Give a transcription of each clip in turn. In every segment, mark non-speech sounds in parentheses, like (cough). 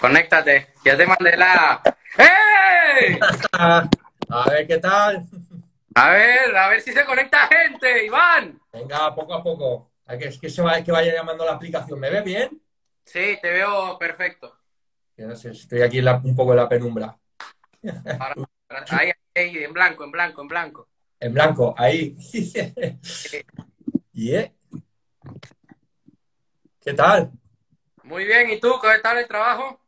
Conéctate, ya te mandé la. ¡Ey! A ver qué tal. A ver, a ver si se conecta gente, Iván. Venga, poco a poco. Hay que, es que, se va, que vaya llamando la aplicación. ¿Me ve bien? Sí, te veo perfecto. No sé, estoy aquí en la- un poco en la penumbra. Ahora, ahí, ahí, en blanco, en blanco, en blanco. En blanco, ahí. (laughs) Yeah. ¿Qué tal? Muy bien, ¿y tú? ¿Qué tal el trabajo?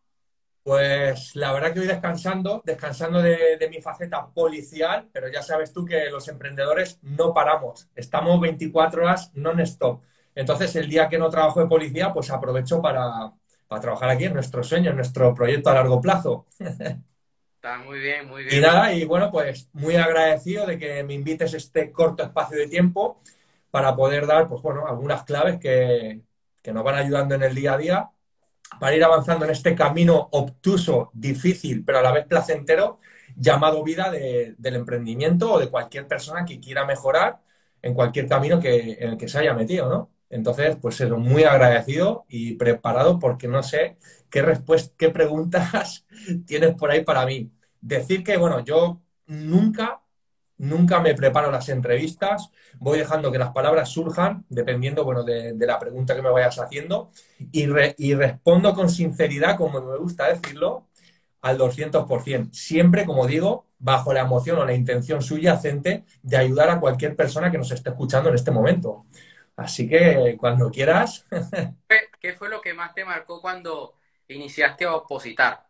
Pues la verdad que hoy descansando, descansando de, de mi faceta policial, pero ya sabes tú que los emprendedores no paramos, estamos 24 horas non-stop. Entonces el día que no trabajo de policía, pues aprovecho para, para trabajar aquí en nuestro sueño, en nuestro proyecto a largo plazo. Está muy bien, muy Y bien. nada, y bueno, pues muy agradecido de que me invites este corto espacio de tiempo para poder dar, pues bueno, algunas claves que, que nos van ayudando en el día a día para ir avanzando en este camino obtuso, difícil, pero a la vez placentero, llamado vida de- del emprendimiento o de cualquier persona que quiera mejorar en cualquier camino que, en el que se haya metido, ¿no? Entonces, pues eso, muy agradecido y preparado porque no sé qué respuestas, qué preguntas (laughs) tienes por ahí para mí. Decir que, bueno, yo nunca, nunca me preparo las entrevistas, voy dejando que las palabras surjan, dependiendo, bueno, de, de la pregunta que me vayas haciendo, y, re- y respondo con sinceridad, como me gusta decirlo, al 200%. Siempre, como digo, bajo la emoción o la intención subyacente de ayudar a cualquier persona que nos esté escuchando en este momento. Así que cuando quieras, (laughs) ¿Qué, qué fue lo que más te marcó cuando iniciaste a opositar?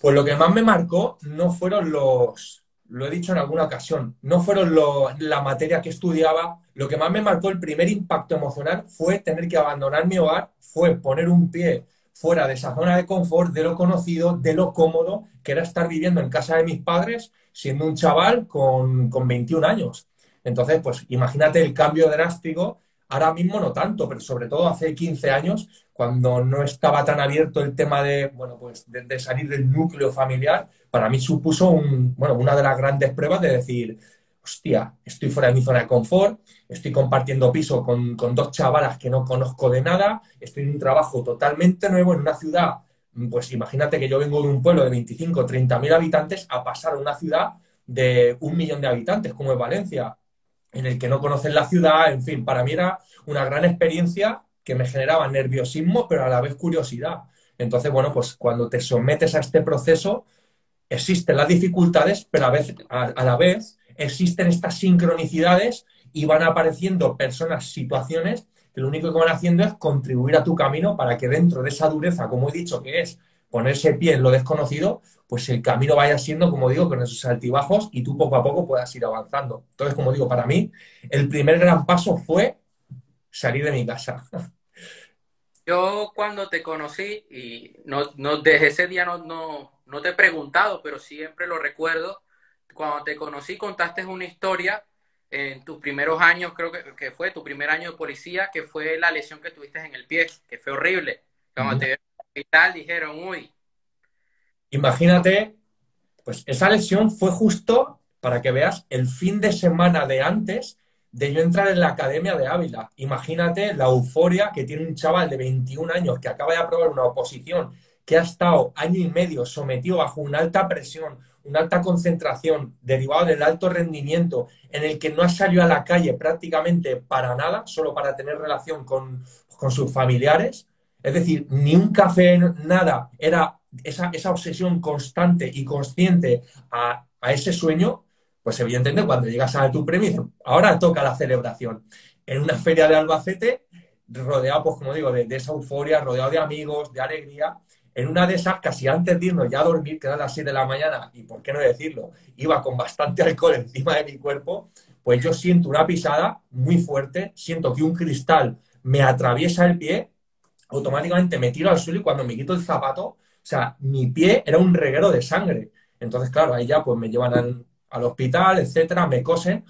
Pues lo que más me marcó no fueron los, lo he dicho en alguna ocasión, no fueron lo- la materia que estudiaba, lo que más me marcó el primer impacto emocional fue tener que abandonar mi hogar, fue poner un pie fuera de esa zona de confort, de lo conocido, de lo cómodo, que era estar viviendo en casa de mis padres siendo un chaval con, con 21 años. Entonces, pues imagínate el cambio drástico, ahora mismo no tanto, pero sobre todo hace 15 años cuando no estaba tan abierto el tema de, bueno, pues de, de salir del núcleo familiar, para mí supuso un, bueno, una de las grandes pruebas de decir, hostia, estoy fuera de mi zona de confort, estoy compartiendo piso con, con dos chavalas que no conozco de nada, estoy en un trabajo totalmente nuevo en una ciudad, pues imagínate que yo vengo de un pueblo de 25 o 30 mil habitantes a pasar a una ciudad de un millón de habitantes, como es Valencia, en el que no conocen la ciudad, en fin, para mí era una gran experiencia que me generaba nerviosismo, pero a la vez curiosidad. Entonces, bueno, pues cuando te sometes a este proceso, existen las dificultades, pero a, vez, a, la vez existen estas sincronicidades y van apareciendo personas, situaciones que lo único que van haciendo es contribuir a tu camino para que dentro de esa dureza, como he dicho, que es ponerse pie en lo desconocido, pues el camino vaya siendo, como digo, con esos altibajos y tú poco a poco puedas ir avanzando. Entonces, como digo, para mí, el primer gran paso fue salir de mi casa. (laughs) Yo cuando te conocí, y no, no desde ese día no, no te he preguntado, pero siempre lo recuerdo, cuando te conocí contaste una historia en tus primeros años, creo que, que fue tu primer año de policía, que fue la lesión que tuviste en el pie, que fue horrible. Cuando te vieron en el hospital dijeron, uy, Imagínate, pues esa lesión fue justo, para que veas, el fin de semana de antes de yo entrar en la Academia de Ávila. Imagínate la euforia que tiene un chaval de 21 años que acaba de aprobar una oposición, que ha estado año y medio sometido bajo una alta presión, una alta concentración, derivado del alto rendimiento, en el que no ha salido a la calle prácticamente para nada, solo para tener relación con, con sus familiares. Es decir, ni un café, nada. Era esa, esa obsesión constante y consciente a, a ese sueño, pues evidentemente cuando llegas a tu premio, ahora toca la celebración. En una feria de Albacete, rodeado, pues como digo, de esa euforia, rodeado de amigos, de alegría, en una de esas, casi antes de irnos ya a dormir, que eran las 7 de la mañana, y por qué no decirlo, iba con bastante (laughs) alcohol encima de mi cuerpo, pues yo siento una pisada muy fuerte, siento que un cristal me atraviesa el pie, automáticamente me tiro al suelo y cuando me quito el zapato, o sea, mi pie era un reguero de sangre. Entonces, claro, ahí ya pues me llevan al hospital, etcétera, me cosen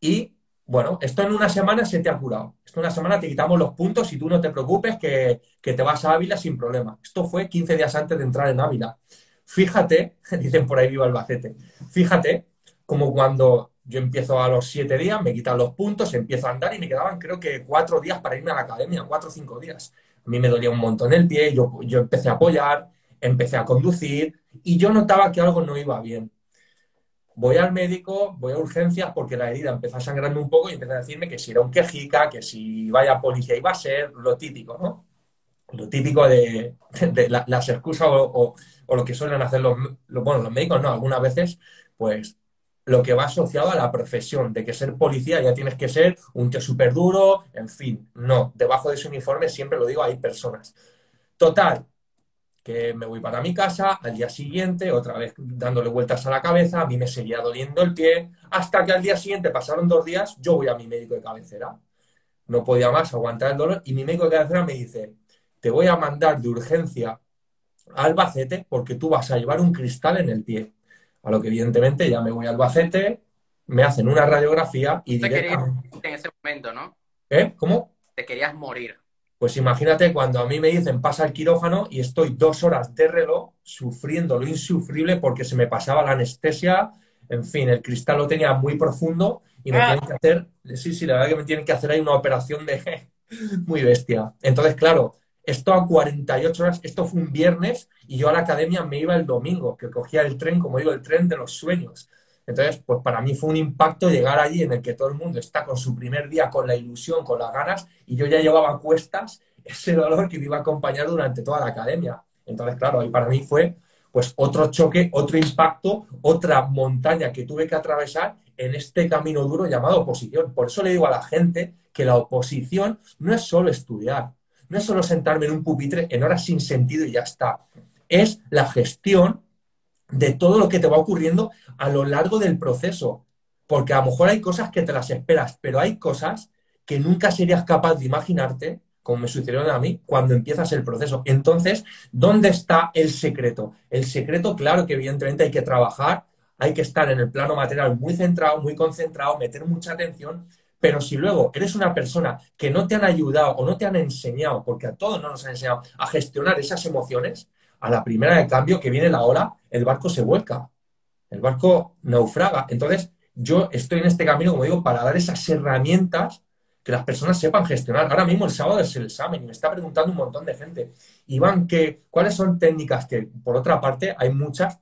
y bueno, esto en una semana se te ha curado. Esto en una semana te quitamos los puntos y tú no te preocupes que, que te vas a Ávila sin problema. Esto fue 15 días antes de entrar en Ávila. Fíjate, (laughs) dicen por ahí viva Albacete, fíjate como cuando yo empiezo a los siete días, me quitan los puntos, empiezo a andar y me quedaban creo que cuatro días para irme a la academia, cuatro o cinco días. a mí me dolía un montón el pie, yo, yo empecé a apoyar, empecé a conducir y yo notaba que algo no iba bien. Voy al médico, voy a urgencias porque la herida empezó a sangrarme un poco y empezó a decirme que si era un quejica, que si vaya policía iba a ser, lo típico, ¿no? Lo típico de, las excusas o, lo que suelen hacer los, bueno, los médicos, no, algunas veces, pues lo que va asociado a la profesión, de que ser policía ya tienes que ser un tío súper duro, en fin, no, debajo de ese uniforme siempre lo digo, hay personas. Total, que me voy para mi casa, al día siguiente, otra vez dándole vueltas a la cabeza, a mí me seguía doliendo el pie, hasta que al día siguiente, pasaron dos días, yo voy a mi médico de cabecera. No podía más aguantar el dolor y mi médico de cabecera me dice, te voy a mandar de urgencia a Albacete porque tú vas a llevar un cristal en el pie. A lo que evidentemente ya me voy a Albacete, me hacen una radiografía y te directamente... en ese momento, ¿no? ¿Eh? ¿Cómo? Te querías morir. Pues imagínate cuando a mí me dicen pasa el quirófano y estoy dos horas de reloj sufriendo lo insufrible porque se me pasaba la anestesia, en fin, el cristal lo tenía muy profundo y me ah. tienen que hacer, sí, sí, la verdad que me tienen que hacer ahí una operación de (laughs) muy bestia. Entonces, claro, esto a 48 horas, esto fue un viernes y yo a la academia me iba el domingo, que cogía el tren, como digo, el tren de los sueños. Entonces, pues para mí fue un impacto llegar allí en el que todo el mundo está con su primer día, con la ilusión, con las ganas, y yo ya llevaba cuestas ese dolor que me iba a acompañar durante toda la academia. Entonces, claro, y para mí fue pues otro choque, otro impacto, otra montaña que tuve que atravesar en este camino duro llamado oposición. Por eso le digo a la gente que la oposición no es solo estudiar, no es solo sentarme en un pupitre en horas sin sentido y ya está. Es la gestión de todo lo que te va ocurriendo a lo largo del proceso. Porque a lo mejor hay cosas que te las esperas, pero hay cosas que nunca serías capaz de imaginarte, como me sucedió a mí, cuando empiezas el proceso. Entonces, ¿dónde está el secreto? El secreto, claro que evidentemente hay que trabajar, hay que estar en el plano material muy centrado, muy concentrado, meter mucha atención, pero si luego eres una persona que no te han ayudado o no te han enseñado, porque a todos no nos han enseñado a gestionar esas emociones, a la primera de cambio que viene la ola, el barco se vuelca, el barco naufraga. Entonces, yo estoy en este camino, como digo, para dar esas herramientas que las personas sepan gestionar. Ahora mismo el sábado es el examen y me está preguntando un montón de gente. Iván, ¿qué, ¿cuáles son técnicas que, por otra parte, hay muchas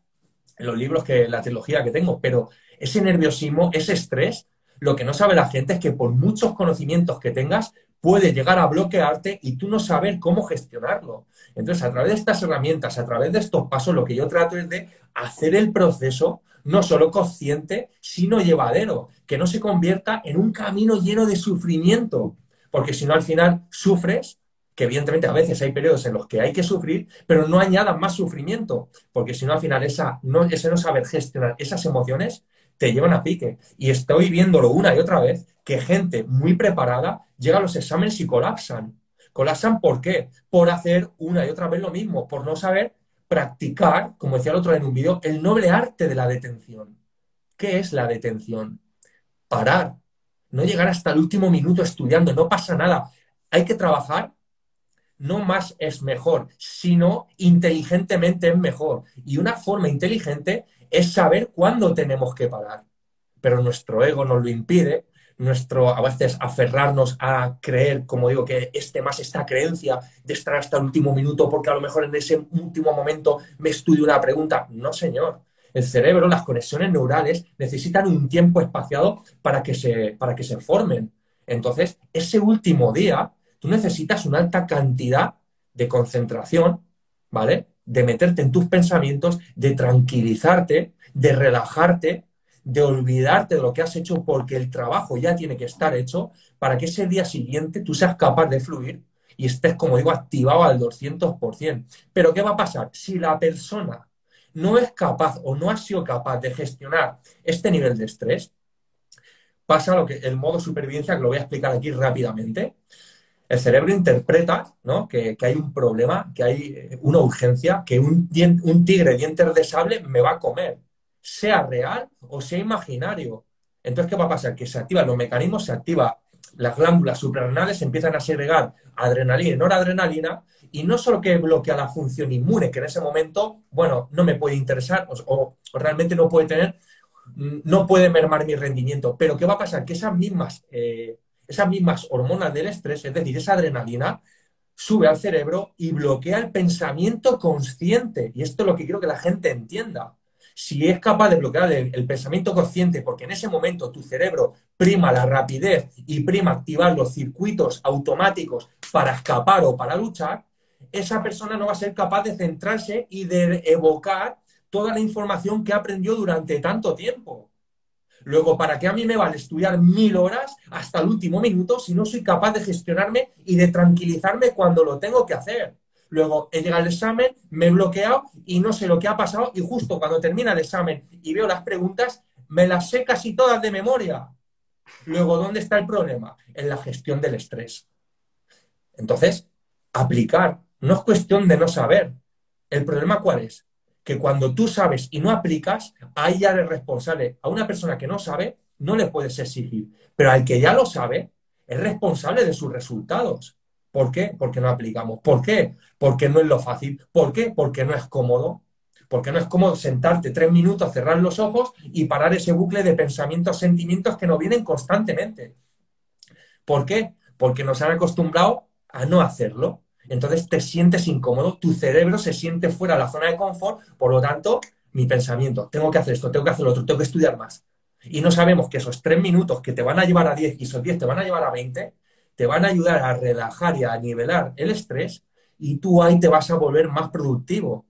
en los libros que la trilogía que tengo, pero ese nerviosismo, ese estrés, lo que no sabe la gente es que por muchos conocimientos que tengas, puede llegar a bloquearte y tú no saber cómo gestionarlo. Entonces, a través de estas herramientas, a través de estos pasos, lo que yo trato es de hacer el proceso no solo consciente, sino llevadero, que no se convierta en un camino lleno de sufrimiento, porque si no al final sufres, que evidentemente a veces hay periodos en los que hay que sufrir, pero no añadan más sufrimiento, porque si no al final esa, no, ese no saber gestionar esas emociones te llevan a pique. Y estoy viéndolo una y otra vez que gente muy preparada llega a los exámenes y colapsan. ¿Colapsan por qué? Por hacer una y otra vez lo mismo, por no saber practicar, como decía el otro en un vídeo, el noble arte de la detención. ¿Qué es la detención? Parar. No llegar hasta el último minuto estudiando, no pasa nada. Hay que trabajar no más es mejor, sino inteligentemente es mejor. Y una forma inteligente es saber cuándo tenemos que parar. Pero nuestro ego nos lo impide, nuestro a veces aferrarnos a creer, como digo, que este más esta creencia de estar hasta el último minuto porque a lo mejor en ese último momento me estudio una pregunta. No, señor. El cerebro, las conexiones neurales necesitan un tiempo espaciado para que se, para que se formen. Entonces, ese último día, tú necesitas una alta cantidad de concentración, ¿vale? De meterte en tus pensamientos, de tranquilizarte, de relajarte, de olvidarte de lo que has hecho porque el trabajo ya tiene que estar hecho para que ese día siguiente tú seas capaz de fluir y estés, como digo, activado al 200%. Pero ¿qué va a pasar? Si la persona no es capaz o no ha sido capaz de gestionar este nivel de estrés, pasa lo que el modo supervivencia, que lo voy a explicar aquí rápidamente, el cerebro interpreta ¿no? que, hay un problema, que hay eh, una urgencia, que un, un tigre dientes de sable me va a comer, sea real o sea imaginario. Entonces, ¿qué va a pasar? Que se activan los mecanismos, se activa las glándulas suprarrenales, empiezan a segregar adrenalina y noradrenalina, y no solo que bloquea la función inmune, que en ese momento, bueno, no me puede interesar o, realmente no puede tener, no puede mermar mi rendimiento, pero ¿qué va a pasar? Que esas mismas... Eh, esas mismas hormonas del estrés, es decir, esa adrenalina, sube al cerebro y bloquea el pensamiento consciente. Y esto es lo que quiero que la gente entienda. Si es capaz de bloquear el, pensamiento consciente, porque en ese momento tu cerebro prima la rapidez y prima activar los circuitos automáticos para escapar o para luchar, esa persona no va a ser capaz de centrarse y de evocar toda la información que aprendió durante tanto tiempo. Luego, ¿para qué a mí me vale estudiar mil horas hasta el último minuto si no soy capaz de gestionarme y de tranquilizarme cuando lo tengo que hacer? Luego he llegado al examen, me he bloqueado y no sé lo que ha pasado y justo cuando termina el examen y veo las preguntas, me las sé casi todas de memoria. Luego, ¿dónde está el problema? En la gestión del estrés. Entonces, aplicar. No es cuestión de no saber. ¿El problema cuál es? Que cuando tú sabes y no aplicas, ahí ya eres responsable. A una persona que no sabe, no le puedes exigir. Pero al que ya lo sabe, es responsable de sus resultados. ¿Por qué? Porque no aplicamos. ¿Por qué? Porque no es lo fácil. ¿Por qué? Porque no es cómodo. Porque no es cómodo sentarte tres minutos, cerrar los ojos y parar ese bucle de pensamientos, sentimientos que nos vienen constantemente. ¿Por qué? Porque nos han acostumbrado a no hacerlo. Entonces te sientes incómodo, tu cerebro se siente fuera de la zona de confort, por lo tanto, mi pensamiento, tengo que hacer esto, tengo que hacer lo otro, tengo que estudiar más. Y no sabemos que esos tres minutos que te van a llevar a 10 y esos 10 te van a llevar a 20, te van a ayudar a relajar y a nivelar el estrés y tú ahí te vas a volver más productivo.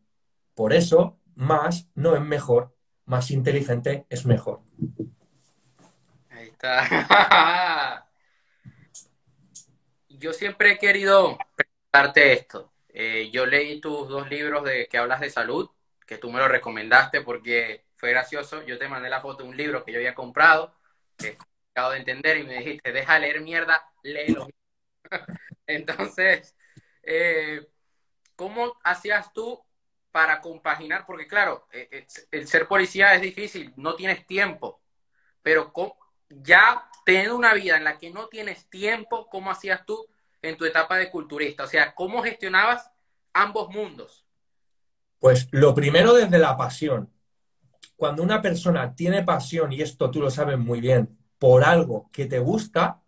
Por eso, más no es mejor, más inteligente es mejor. Ahí está. (laughs) Yo siempre he querido esto. Eh, yo leí tus dos libros de que hablas de salud, que tú me lo recomendaste porque fue gracioso. Yo te mandé la foto de un libro que yo había comprado, que complicado de entender, y me dijiste, deja leer mierda, léelo. (laughs) Entonces, eh, ¿cómo hacías tú para compaginar? Porque claro, eh, el ser policía es difícil, no tienes tiempo, pero ya teniendo una vida en la que no tienes tiempo, ¿cómo hacías tú en tu etapa de culturista? O sea, ¿cómo gestionabas ambos mundos? Pues lo primero desde la pasión. Cuando una persona tiene pasión, y esto tú lo sabes muy bien, por algo que te gusta,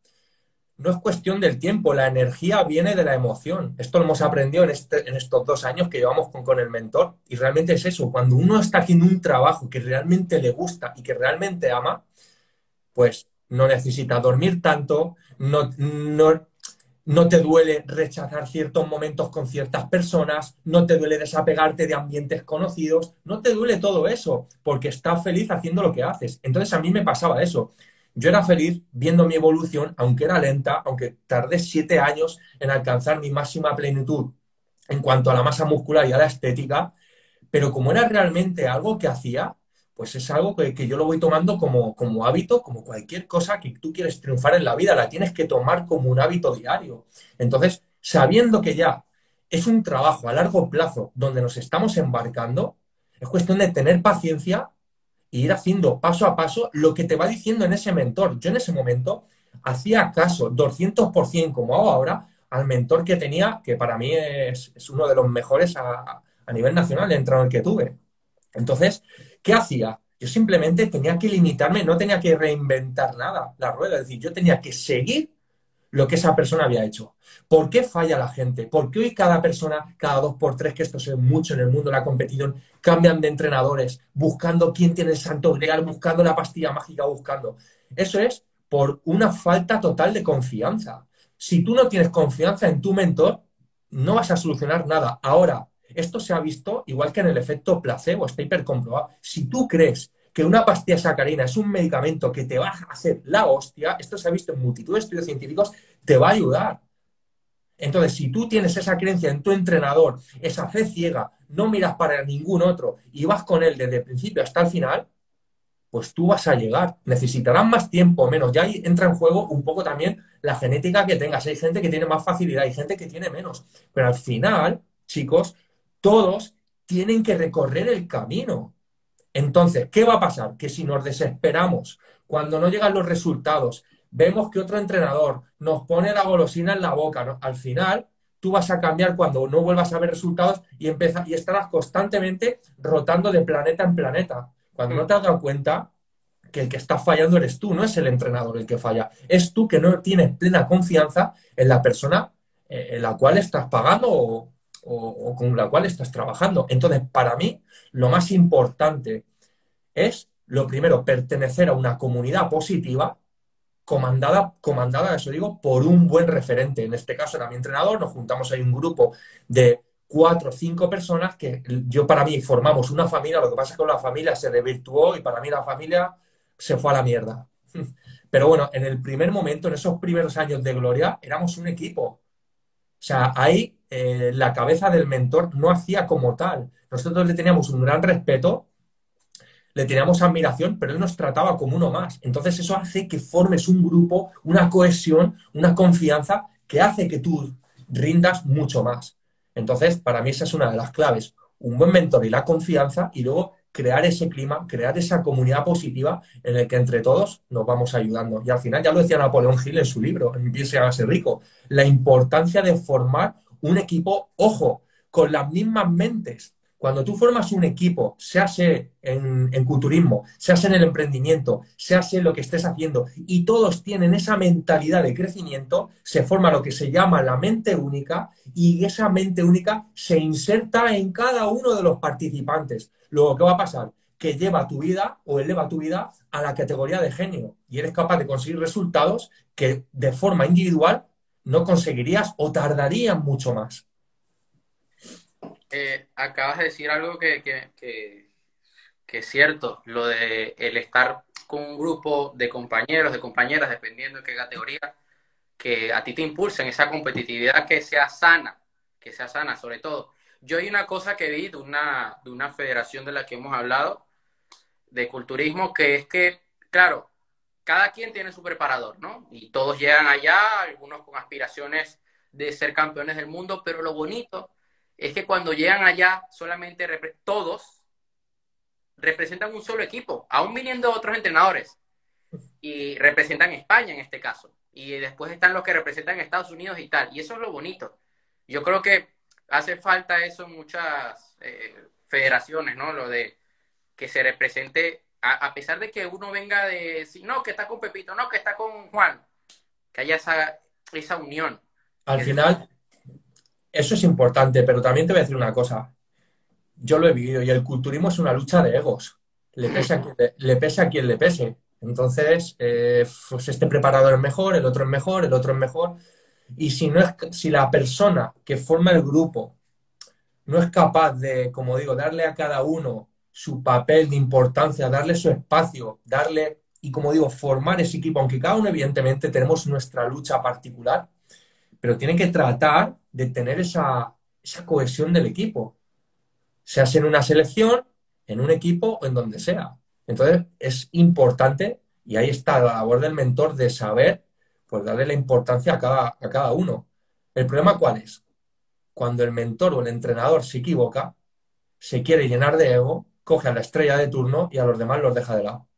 no es cuestión del tiempo, la energía viene de la emoción. Esto lo hemos aprendido en, este, estos dos años que llevamos con, el mentor. Y realmente es eso, cuando uno está haciendo un trabajo que realmente le gusta y que realmente ama, pues no necesita dormir tanto, no, no te duele rechazar ciertos momentos con ciertas personas, no te duele desapegarte de ambientes conocidos, no te duele todo eso, porque estás feliz haciendo lo que haces. Entonces a mí me pasaba eso. Yo era feliz viendo mi evolución, aunque era lenta, aunque tardé siete años en alcanzar mi máxima plenitud en cuanto a la masa muscular y a la estética, pero como era realmente algo que hacía, pues es algo que, yo lo voy tomando como, como, hábito, como cualquier cosa que tú quieres triunfar en la vida, la tienes que tomar como un hábito diario. Entonces, sabiendo que ya es un trabajo a largo plazo donde nos estamos embarcando, es cuestión de tener paciencia e ir haciendo paso a paso lo que te va diciendo en ese mentor. Yo en ese momento hacía caso 200% como hago ahora al mentor que tenía, que para mí es, uno de los mejores a, a nivel nacional, el entrenador que tuve. Entonces, ¿Qué hacía? Yo simplemente tenía que limitarme, no tenía que reinventar nada la rueda, es decir, yo tenía que seguir lo que esa persona había hecho. ¿Por qué falla la gente? ¿Por qué hoy cada persona, cada dos por tres, que esto se ve mucho en el mundo de la competición, cambian de entrenadores, buscando quién tiene el santo grial, buscando la pastilla mágica, buscando? Eso es por una falta total de confianza. Si tú no tienes confianza en tu mentor, no vas a solucionar nada. Ahora, esto se ha visto igual que en el efecto placebo, está hipercomprobado. Si tú crees que una pastilla sacarina es un medicamento que te va a hacer la hostia, esto se ha visto en multitud de estudios científicos, te va a ayudar. Entonces, si tú tienes esa creencia en tu entrenador, esa fe ciega, no miras para ningún otro y vas con él desde el principio hasta el final, pues tú vas a llegar. Necesitarás más tiempo o menos. Ya ahí entra en juego un poco también la genética que tengas. Hay gente que tiene más facilidad, hay gente que tiene menos. Pero al final, chicos, todos tienen que recorrer el camino. Entonces, ¿qué va a pasar? Que si nos desesperamos, cuando no llegan los resultados, vemos que otro entrenador nos pone la golosina en la boca, al final tú vas a cambiar cuando no vuelvas a ver resultados y, y estarás constantemente rotando de planeta en planeta. Cuando no te has dado cuenta que el que está fallando eres tú, no es el entrenador el que falla, es tú que no tienes plena confianza en la persona eh, en la cual estás pagando o, o, con la cual estás trabajando. Entonces, para mí, lo más importante es, lo primero, pertenecer a una comunidad positiva comandada, comandada, eso digo, por un buen referente. En este caso era mi entrenador, nos juntamos ahí un grupo de cuatro o cinco personas que yo para mí formamos una familia, lo que pasa es que la familia se desvirtuó y para mí la familia se fue a la mierda. (laughs) Pero bueno, en el primer momento, en esos primeros años de gloria, éramos un equipo. O sea, ahí eh, la cabeza del mentor no hacía como tal. Nosotros le teníamos un gran respeto, le teníamos admiración, pero él nos trataba como uno más. Entonces eso hace que formes un grupo, una cohesión, una confianza que hace que tú rindas mucho más. Entonces, para mí esa es una de las claves. Un buen mentor y la confianza y luego crear ese clima, crear esa comunidad positiva en el que entre todos nos vamos ayudando. Y al final, ya lo decía Napoleón Gil en su libro, Empiece a ser rico, la importancia de formar un equipo, ojo, con las mismas mentes. Cuando tú formas un equipo, sea en, en culturismo, sea en el emprendimiento, sea en lo que estés haciendo, y todos tienen esa mentalidad de crecimiento, se forma lo que se llama la mente única, y esa mente única se inserta en cada uno de los participantes. Luego, ¿qué va a pasar? Que lleva tu vida o eleva tu vida a la categoría de genio y eres capaz de conseguir resultados que de forma individual no conseguirías o tardarían mucho más. Eh, acabas de decir algo que, que, es cierto, lo de el estar con un grupo de compañeros, de compañeras, dependiendo de qué categoría, que a ti te impulsen esa competitividad que sea sana, que sea sana sobre todo. Yo hay una cosa que vi de una, de una federación de la que hemos hablado, de culturismo, que es que, claro, cada quien tiene su preparador, ¿no? Y todos llegan allá, algunos con aspiraciones de ser campeones del mundo, pero lo bonito es que cuando llegan allá, solamente todos representan un solo equipo, aún viniendo otros entrenadores, y representan España en este caso. Y después están los que representan Estados Unidos y tal. Y eso es lo bonito. Yo creo que hace falta eso en muchas eh, federaciones, ¿no? Lo de que se represente a, pesar de que uno venga de, no, que está con Pepito, no, que está con Juan, que haya esa, esa unión. Al final, eso es importante, pero también te voy a decir una cosa. Yo lo he vivido y el culturismo es una lucha de egos. Le pese a quien le, pese, a quien le pese. Entonces, eh, pues este preparador es mejor, el otro es mejor, el otro es mejor. Y si, no es, si la persona que forma el grupo no es capaz de, como digo, darle a cada uno su papel de importancia, darle su espacio, darle, y como digo, formar ese equipo, aunque cada uno evidentemente tenemos nuestra lucha particular, pero tiene que tratar de tener esa, esa cohesión del equipo, sea en una selección, en un equipo o en donde sea. Entonces es importante, y ahí está la labor del mentor de saber, pues darle la importancia a cada, a cada uno. ¿El problema cuál es? Cuando el mentor o el entrenador se equivoca, se quiere llenar de ego coge a la estrella de turno y a los demás los deja de lado.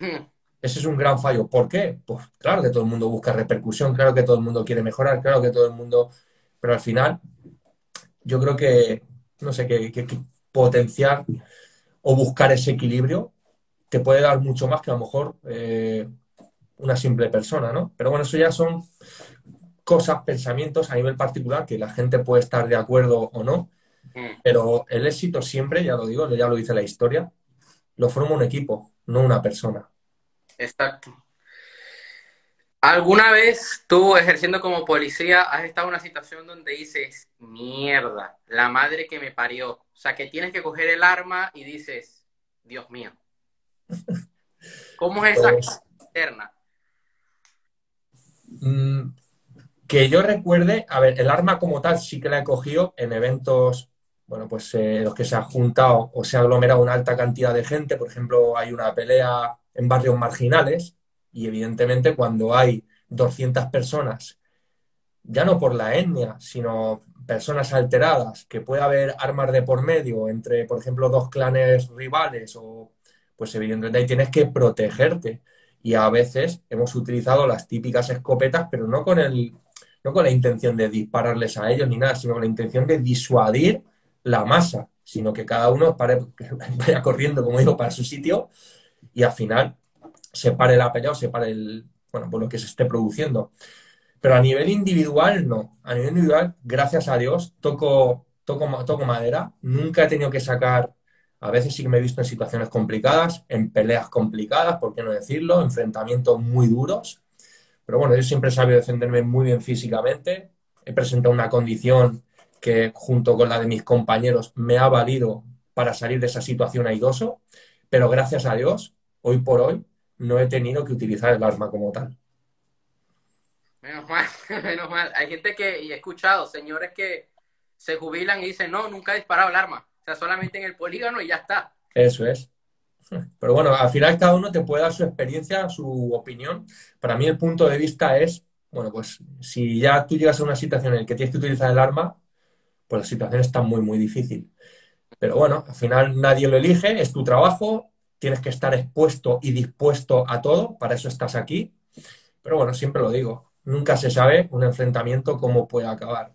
Hmm. Ese es un gran fallo. ¿Por qué? Pues claro que todo el mundo busca repercusión, claro que todo el mundo quiere mejorar, claro que todo el mundo... Pero al final, yo creo que, no sé, que, potenciar o buscar ese equilibrio te puede dar mucho más que a lo mejor eh, una simple persona, ¿no? Pero bueno, eso ya son cosas, pensamientos a nivel particular que la gente puede estar de acuerdo o no, Mm. Pero el éxito siempre, ya lo digo, ya lo dice la historia, lo forma un equipo, no una persona. Exacto. ¿Alguna vez tú, ejerciendo como policía, has estado en una situación donde dices, mierda, la madre que me parió? O sea, que tienes que coger el arma y dices, Dios mío. ¿Cómo es esa pues, externa? Mm, que yo recuerde, a ver, el arma como tal sí que la he cogido en eventos bueno, pues eh, los que se ha juntado o se ha aglomerado una alta cantidad de gente, por ejemplo, hay una pelea en barrios marginales y evidentemente cuando hay 200 personas, ya no por la etnia, sino personas alteradas, que puede haber armas de por medio entre, por ejemplo, dos clanes rivales o pues evidentemente ahí tienes que protegerte. Y a veces hemos utilizado las típicas escopetas, pero no con el no con la intención de dispararles a ellos ni nada, sino con la intención de disuadir la masa, sino que cada uno (laughs) vaya corriendo, como digo, para su sitio y al final se pare la pelea o se pare el, bueno, por lo que se esté produciendo. Pero a nivel individual, no. A nivel individual, gracias a Dios, toco, toco, toco madera. Nunca he tenido que sacar, a veces sí que me he visto en situaciones complicadas, en peleas complicadas, por qué no decirlo, enfrentamientos muy duros. Pero bueno, yo siempre he sabido defenderme muy bien físicamente. He presentado una condición que junto con la de mis compañeros me ha valido para salir de esa situación airoso, pero gracias a Dios, hoy por hoy, no he tenido que utilizar el arma como tal. Menos mal, (laughs) menos mal. Hay gente que, y he escuchado, señores que se jubilan y dicen, no, nunca he disparado el arma. O sea, solamente en el polígono y ya está. Eso es. (laughs) Pero bueno, al final cada uno te puede dar su experiencia, su opinión. Para mí el punto de vista es, bueno, pues si ya tú llegas a una situación en la que tienes que utilizar el arma, pues la situación está muy, muy difícil. Pero bueno, al final nadie lo elige, es tu trabajo, tienes que estar expuesto y dispuesto a todo, para eso estás aquí. Pero bueno, siempre lo digo, nunca se sabe un enfrentamiento cómo puede acabar.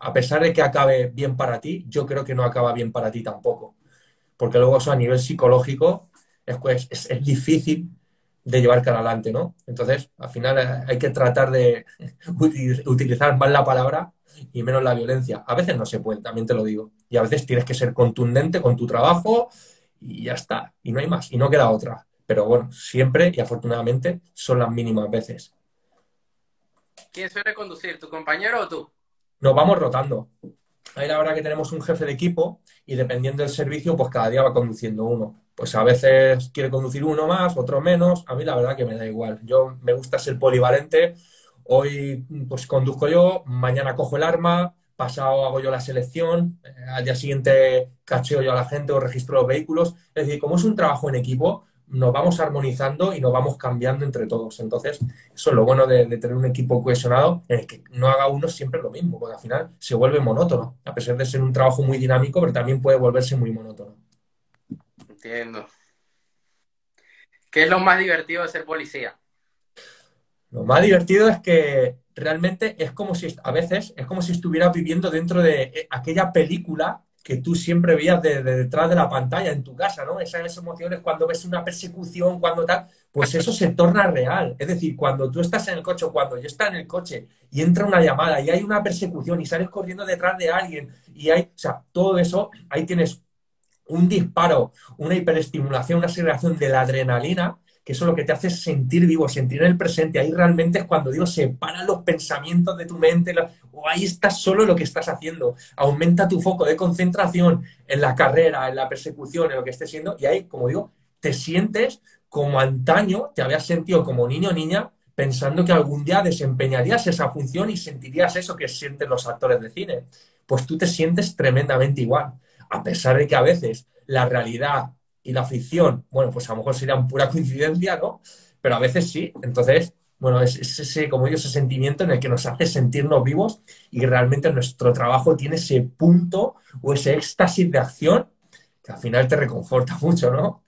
A pesar de que acabe bien para ti, yo creo que no acaba bien para ti tampoco. Porque luego eso a nivel psicológico es, pues, es, difícil de llevar cara adelante, ¿no? Entonces, al final hay que tratar de (laughs) utilizar más la palabra y menos la violencia. A veces no se puede, también te lo digo. Y a veces tienes que ser contundente con tu trabajo y ya está. Y no hay más. Y no queda otra. Pero bueno, siempre y afortunadamente son las mínimas veces. ¿Quién suele conducir, tu compañero o tú? Nos vamos rotando. Ahí la verdad que tenemos un jefe de equipo y dependiendo del servicio, pues cada día va conduciendo uno. Pues a veces quiere conducir uno más, otro menos. A mí la verdad que me da igual. Yo me gusta ser polivalente Hoy pues conduzco yo, mañana cojo el arma, pasado hago yo la selección, eh, al día siguiente cacheo yo a la gente o registro los vehículos. Es decir, como es un trabajo en equipo, nos vamos armonizando y nos vamos cambiando entre todos. Entonces, eso es lo bueno de, tener un equipo cohesionado en el que no haga uno siempre lo mismo, porque al final se vuelve monótono, a pesar de ser un trabajo muy dinámico, pero también puede volverse muy monótono. Entiendo. ¿Qué es lo más divertido de ser policía? Lo más divertido es que realmente es como si, a veces, es como si estuvieras viviendo dentro de eh, aquella película que tú siempre veías de, detrás de la pantalla en tu casa, ¿no? Esas emociones cuando ves una persecución, cuando tal, pues eso se torna real. Es decir, cuando tú estás en el coche, cuando yo está en el coche y entra una llamada y hay una persecución y sales corriendo detrás de alguien y hay, o sea, todo eso, ahí tienes un disparo, una hiperestimulación, una segregación de la adrenalina que eso lo que te hace sentir vivo, sentir en el presente. Ahí realmente es cuando digo, separa los pensamientos de tu mente, o ahí estás solo lo que estás haciendo. Aumenta tu foco de concentración en la carrera, en la persecución, en lo que estés siendo, y ahí, como digo, te sientes como antaño te habías sentido como niño o niña pensando que algún día desempeñarías esa función y sentirías eso que sienten los actores de cine. Pues tú te sientes tremendamente igual, a pesar de que a veces la realidad y la ficción, bueno, pues a lo mejor sería pura coincidencia, ¿no? Pero a veces sí. Entonces, bueno, es, ese, como digo, ese sentimiento en el que nos hace sentirnos vivos y realmente nuestro trabajo tiene ese punto o ese éxtasis de acción que al final te reconforta (laughs) mucho, ¿no?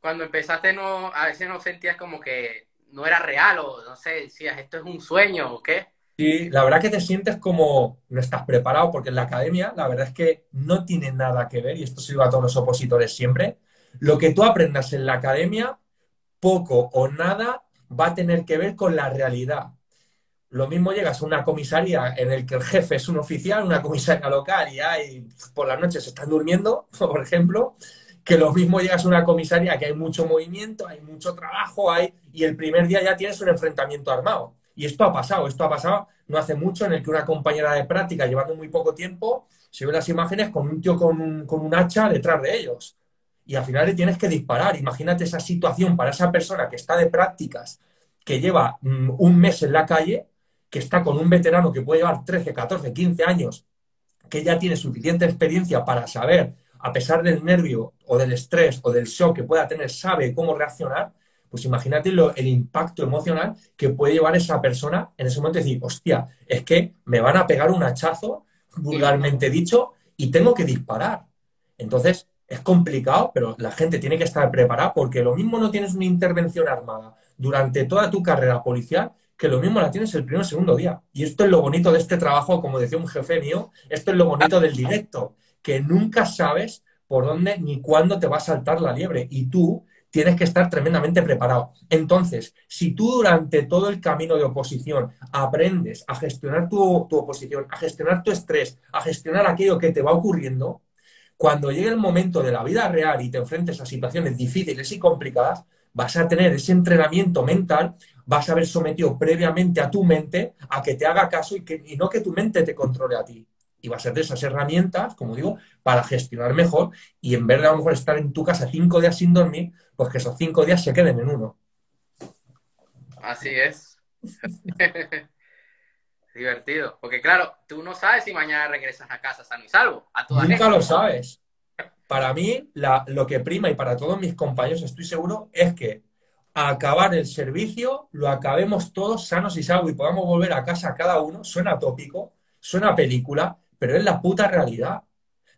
Cuando empezaste, no, a veces no sentías como que no era real o no sé, decías, esto es un sueño o qué. Sí, la verdad que te sientes como no estás preparado, porque en la academia la verdad es que no tiene nada que ver, y esto digo a todos los opositores siempre, lo que tú aprendas en la academia, poco o nada va a tener que ver con la realidad. Lo mismo llegas a una comisaría en el que el jefe es un oficial, una comisaría local y hay por las noches se están durmiendo, (laughs) por ejemplo, que lo mismo llegas a una comisaría que hay mucho movimiento, hay mucho trabajo, hay y el primer día ya tienes un enfrentamiento armado. Y esto ha pasado, esto ha pasado no hace mucho en el que una compañera de práctica, llevando muy poco tiempo, se ve las imágenes con un tío con un, hacha detrás de ellos. Y al final le tienes que disparar. Imagínate esa situación para esa persona que está de prácticas, que lleva mm, un mes en la calle, que está con un veterano que puede llevar 13, 14, 15 años, que ya tiene suficiente experiencia para saber, a pesar del nervio o del estrés o del shock que pueda tener, sabe cómo reaccionar, pues imagínate el impacto emocional que puede llevar esa persona en ese momento y decir, hostia, es que me van a pegar un hachazo, vulgarmente dicho, y tengo que disparar. Entonces, es complicado, pero la gente tiene que estar preparada porque lo mismo no tienes una intervención armada durante toda tu carrera policial que lo mismo la tienes el primer o segundo día. Y esto es lo bonito de este trabajo, como decía un jefe mío, esto es lo bonito del directo, que nunca sabes por dónde ni cuándo te va a saltar la liebre. Y tú tienes que estar tremendamente preparado. Entonces, si tú durante todo el camino de oposición aprendes a gestionar tu, tu oposición, a gestionar tu estrés, a gestionar aquello que te va ocurriendo, cuando llegue el momento de la vida real y te enfrentes a situaciones difíciles y complicadas, vas a tener ese entrenamiento mental, vas a haber sometido previamente a tu mente a que te haga caso y, que, no que tu mente te controle a ti. Y vas a tener esas herramientas, como digo, para gestionar mejor y en vez de a lo mejor estar en tu casa cinco días sin dormir, pues que esos cinco días se queden en uno. Así es. (laughs) Divertido. Porque claro, tú no sabes si mañana regresas a casa sano y salvo. A Nunca lo sabes. Para mí, lo que prima y para todos mis compañeros estoy seguro es que acabar el servicio lo acabemos todos sanos y salvos y podamos volver a casa cada uno. Suena tópico, suena película, pero es la puta realidad.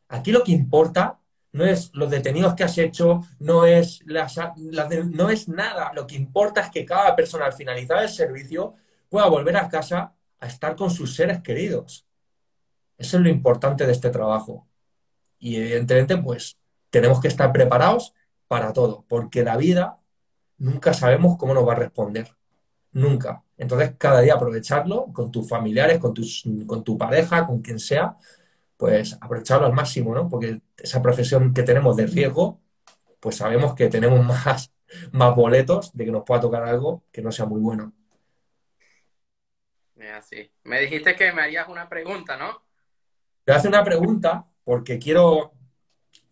Aquí lo que importa no es los detenidos que has hecho, no es, no es nada. Lo que importa es que cada persona al finalizar el servicio pueda volver a casa a estar con sus seres queridos. Eso es lo importante de este trabajo. Y evidentemente, pues tenemos que estar preparados para todo, porque la vida nunca sabemos cómo nos va a responder. Nunca. Entonces, cada día aprovecharlo con tus familiares, con, tus, con tu pareja, con quien sea, pues aprovecharlo al máximo, ¿no? Porque esa profesión que tenemos de riesgo, pues sabemos que tenemos (laughs) más, más boletos de que nos pueda tocar algo que no sea muy bueno. Así. Me dijiste que me harías una pregunta, ¿no? Te hace una pregunta porque quiero,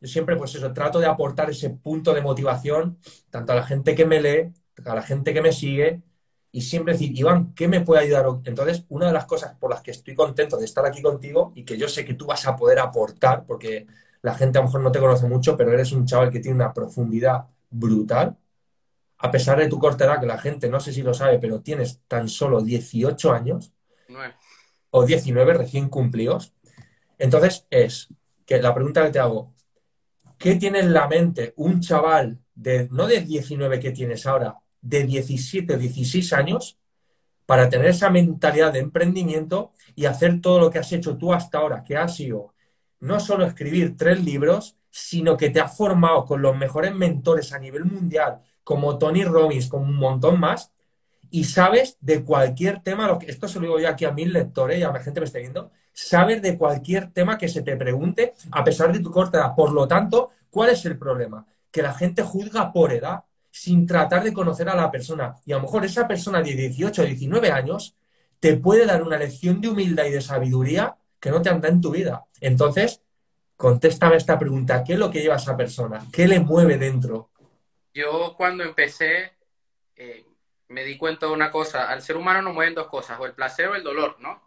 yo siempre pues eso, trato de aportar ese punto de motivación tanto a la gente que me lee, a la gente que me sigue y siempre decir, Iván, ¿qué me puede ayudar? Entonces, una de las cosas por las que estoy contento de estar aquí contigo y que yo sé que tú vas a poder aportar, porque la gente a lo mejor no te conoce mucho, pero eres un chaval que tiene una profundidad brutal, a pesar de tu corta edad, que la gente no sé si lo sabe, pero tienes tan solo 18 años o 19 recién cumplidos. Entonces es que la pregunta que te hago, ¿qué tiene en la mente un chaval de, no de 19 que tienes ahora, de 17, 16 años, para tener esa mentalidad de emprendimiento y hacer todo lo que has hecho tú hasta ahora, que ha sido no solo escribir tres libros, sino que te has formado con los mejores mentores a nivel mundial, como Tony Robbins, como un montón más, y sabes de cualquier tema, lo que, esto se lo digo yo aquí a mil lectores y a la gente que me esté viendo, sabes de cualquier tema que se te pregunte a pesar de tu corta edad. Por lo tanto, ¿cuál es el problema? Que la gente juzga por edad sin tratar de conocer a la persona. Y a lo mejor esa persona de 18 o 19 años te puede dar una lección de humildad y de sabiduría que no te anda en tu vida. Entonces, contéstame esta pregunta. ¿Qué es lo que lleva a esa persona? ¿Qué le mueve dentro? yo cuando empecé eh, me di cuenta de una cosa, al ser humano nos mueven dos cosas, o el placer o el dolor, ¿no?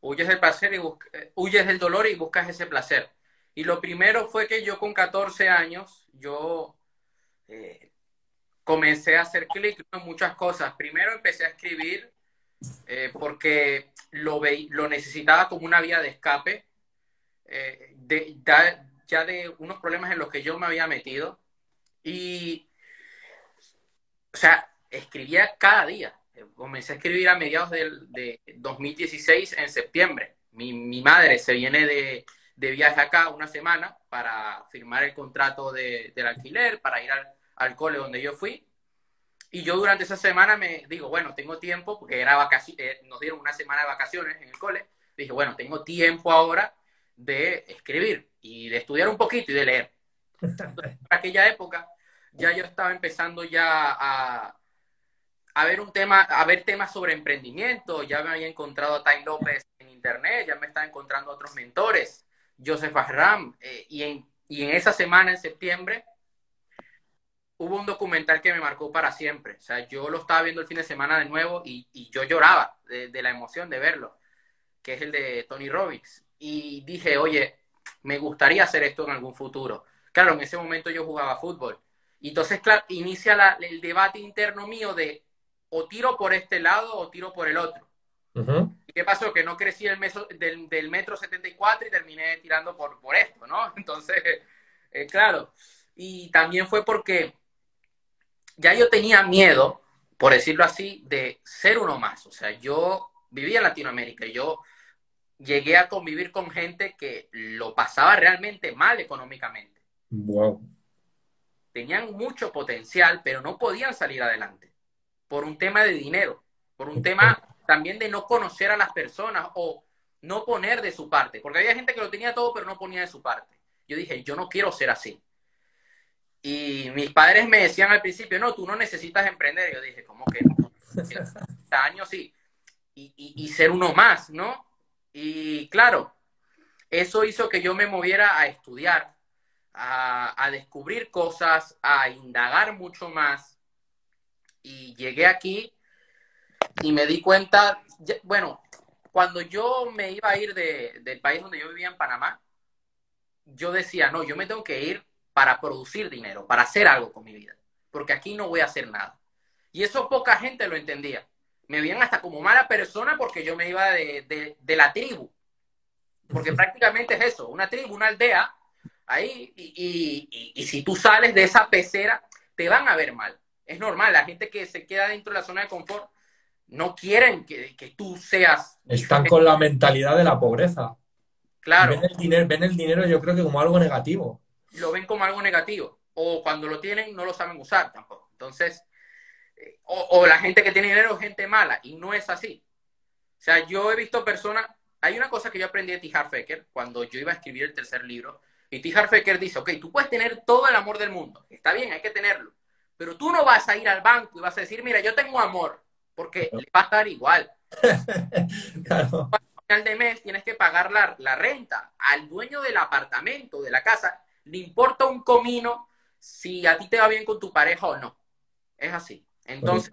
Huyes del placer y eh, huyes del dolor y buscas ese placer. Y lo primero fue que yo con 14 años, yo eh, comencé a hacer clic en muchas cosas. Primero empecé a escribir porque lo, lo necesitaba como una vía de escape, de, ya de unos problemas en los que yo me había metido. Y o sea, escribía cada día. Comencé a escribir a mediados de, 2016 en septiembre. Mi, madre se viene de, viaje acá una semana para firmar el contrato del alquiler, para ir al, cole donde yo fui. Y yo durante esa semana me digo, bueno, tengo tiempo, porque era eh, nos dieron una semana de vacaciones en el cole. Dije, bueno, tengo tiempo ahora de escribir y de estudiar un poquito y de leer. (laughs) en aquella época ya yo estaba empezando ya a, a ver un tema, a ver temas sobre emprendimiento, ya me había encontrado a Tai López en internet, ya me estaba encontrando otros mentores, Joseph Ahram, eh, y, en, y en esa semana, en septiembre, hubo un documental que me marcó para siempre. O sea, yo lo estaba viendo el fin de semana de nuevo y, y yo lloraba de, de, la emoción de verlo, que es el de Tony Robbins. Y dije, oye, me gustaría hacer esto en algún futuro. Claro, en ese momento yo jugaba fútbol y entonces, claro, inicia el debate interno mío de o tiro por este lado o tiro por el otro. ¿Y qué pasó? Que no crecí el del, del, metro 74 y terminé tirando por, por esto, ¿no? (laughs) Entonces, eh, claro. Y también fue porque ya yo tenía miedo, por decirlo así, de ser uno más. O sea, yo vivía en Latinoamérica, yo llegué a convivir con gente que lo pasaba realmente mal económicamente. Wow tenían mucho potencial, pero no podían salir adelante por un tema de dinero, por un tema también de no conocer a las personas o no poner de su parte, porque había gente que lo tenía todo, pero no ponía de su parte. Yo dije, yo no quiero ser así. Y mis padres me decían al principio, no, tú no necesitas emprender. Yo dije, ¿cómo que (laughs) años sí. Y, y, ser uno más, ¿no? Y claro, eso hizo que yo me moviera a estudiar, a, a descubrir cosas, a indagar mucho más. Y llegué aquí y me di cuenta, bueno, cuando yo me iba a ir de, del país donde yo vivía en Panamá, yo decía, no, yo me tengo que ir para producir dinero, para hacer algo con mi vida, porque aquí no voy a hacer nada. Y eso poca gente lo entendía. Me veían hasta como mala persona porque yo me iba de, de, la tribu. Porque prácticamente es eso, una tribu, una aldea, ahí, y, y, y, si tú sales de esa pecera, te van a ver mal. Es normal, la gente que se queda dentro de la zona de confort no quieren que, que tú seas... Están con la mentalidad de la pobreza. Claro. Ven el, dinero, ven el dinero yo creo que como algo negativo. Lo ven como algo negativo. O cuando lo tienen no lo saben usar tampoco. Entonces, eh, o, la gente que tiene dinero es gente mala. Y no es así. O sea, yo he visto personas... Hay una cosa que yo aprendí de T. Fecker cuando yo iba a escribir el tercer libro. Y T. Fecker dice, ok, tú puedes tener todo el amor del mundo. Está bien, hay que tenerlo. Pero tú no vas a ir al banco y vas a decir, mira, yo tengo amor porque le va a estar igual. (laughs) claro. Al final de mes tienes que pagar la, la, renta al dueño del apartamento, de la casa. Le importa un comino si a ti te va bien con tu pareja o no. Es así. Entonces,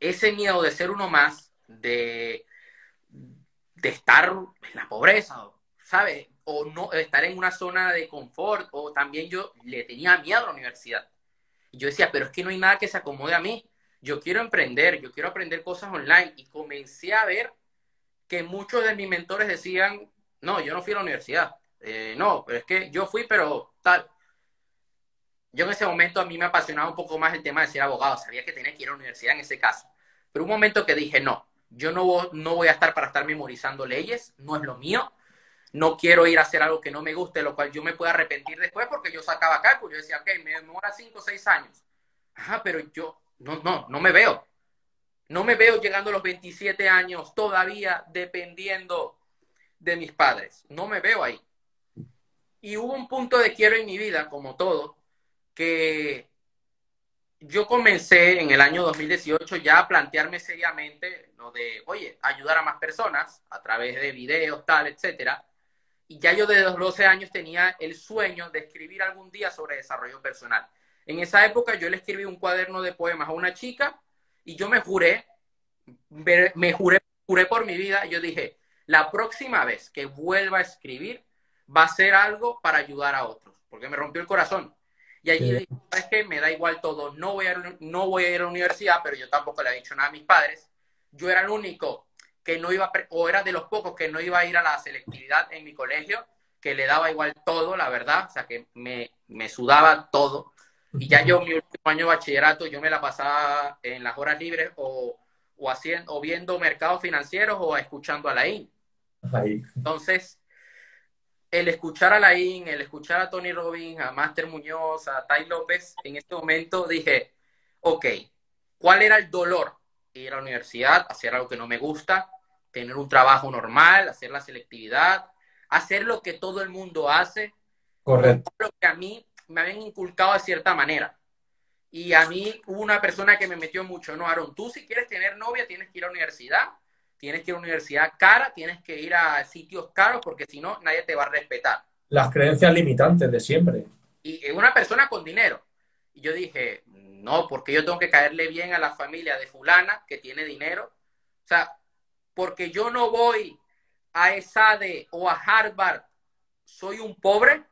ese miedo de ser uno más, de, de estar en la pobreza, ¿sabes? O no estar en una zona de confort, o también yo le tenía miedo a la universidad. Yo decía, pero es que no hay nada que se acomode a mí yo quiero emprender, yo quiero aprender cosas online y comencé a ver que muchos de mis mentores decían, no, yo no fui a la universidad, eh, no, pero es que yo fui, pero tal. Yo en ese momento a mí me apasionaba un poco más el tema de ser abogado, sabía que tenía que ir a la universidad en ese caso, pero un momento que dije, no, yo no, voy a estar para estar memorizando leyes, no es lo mío, no quiero ir a hacer algo que no me guste, lo cual yo me pueda arrepentir después porque yo sacaba cálculo, yo decía, ok, me demora 5 o 6 años. Ajá, pero yo, no, no, no me veo. No me veo llegando a los 27 años todavía dependiendo de mis padres. No me veo ahí. Y hubo un punto de quiero en mi vida, como todo, que yo comencé en el año 2018 ya a plantearme seriamente lo de, oye, ayudar a más personas a través de videos, tal, etcétera. Y ya yo desde los 12 años tenía el sueño de escribir algún día sobre desarrollo personal. En esa época yo le escribí un cuaderno de poemas a una chica y yo me juré, me juré, juré por mi vida, yo dije, la próxima vez que vuelva a escribir va a ser algo para ayudar a otros, porque me rompió el corazón. Y allí dije, es que me da igual todo, no voy, a, no voy a ir a la universidad, pero yo tampoco le he dicho nada a mis padres. Yo era el único que no iba, o era de los pocos que no iba a ir a la selectividad en mi colegio, que le daba igual todo, la verdad, o sea, que me, me sudaba todo. Y ya yo, mi último año de bachillerato, yo me la pasaba en las horas libres o, o, haciendo, o viendo mercados financieros o escuchando a la IN. Entonces, el escuchar a la IN, el escuchar a Tony Robbins, a Master Muñoz, a Tai López, en este momento dije, ok, ¿cuál era el dolor? Ir a la universidad, hacer algo que no me gusta, tener un trabajo normal, hacer la selectividad, hacer lo que todo el mundo hace. Correcto. Lo que a mí me habían inculcado de cierta manera. Y a mí hubo una persona que me metió mucho, no, Aaron, tú si quieres tener novia tienes que ir a la universidad, tienes que ir a una universidad cara, tienes que ir a sitios caros porque si no nadie te va a respetar. Las creencias limitantes de siempre. Y una persona con dinero. Y yo dije, no, porque yo tengo que caerle bien a la familia de fulana que tiene dinero. O sea, porque yo no voy a ESADE o a Harvard, soy un pobre.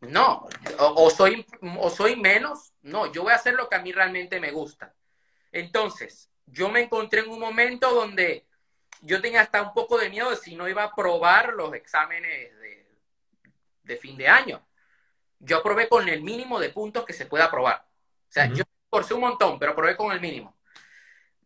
No, o, soy, o soy menos. No, yo voy a hacer lo que a mí realmente me gusta. Entonces, yo me encontré en un momento donde yo tenía hasta un poco de miedo de si no iba a probar los exámenes de, de fin de año. Yo aprobé con el mínimo de puntos que se pueda aprobar. O sea, yo forcé un montón, pero aprobé con el mínimo.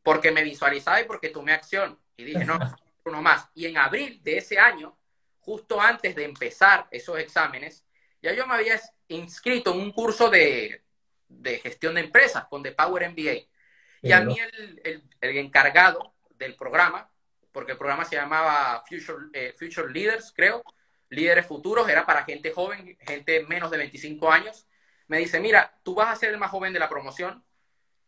Porque me visualizaba y porque tomé acción. Y dije, no, uno más. Y en abril de ese año, justo antes de empezar esos exámenes, Ya yo me había inscrito en un curso de, de gestión de empresas con The Power MBA. Y a mí el, el, el, encargado del programa, porque el programa se llamaba Future, eh, Future Leaders, creo, líderes futuros, era para gente joven, gente menos de 25 años, me dice, mira, tú vas a ser el más joven de la promoción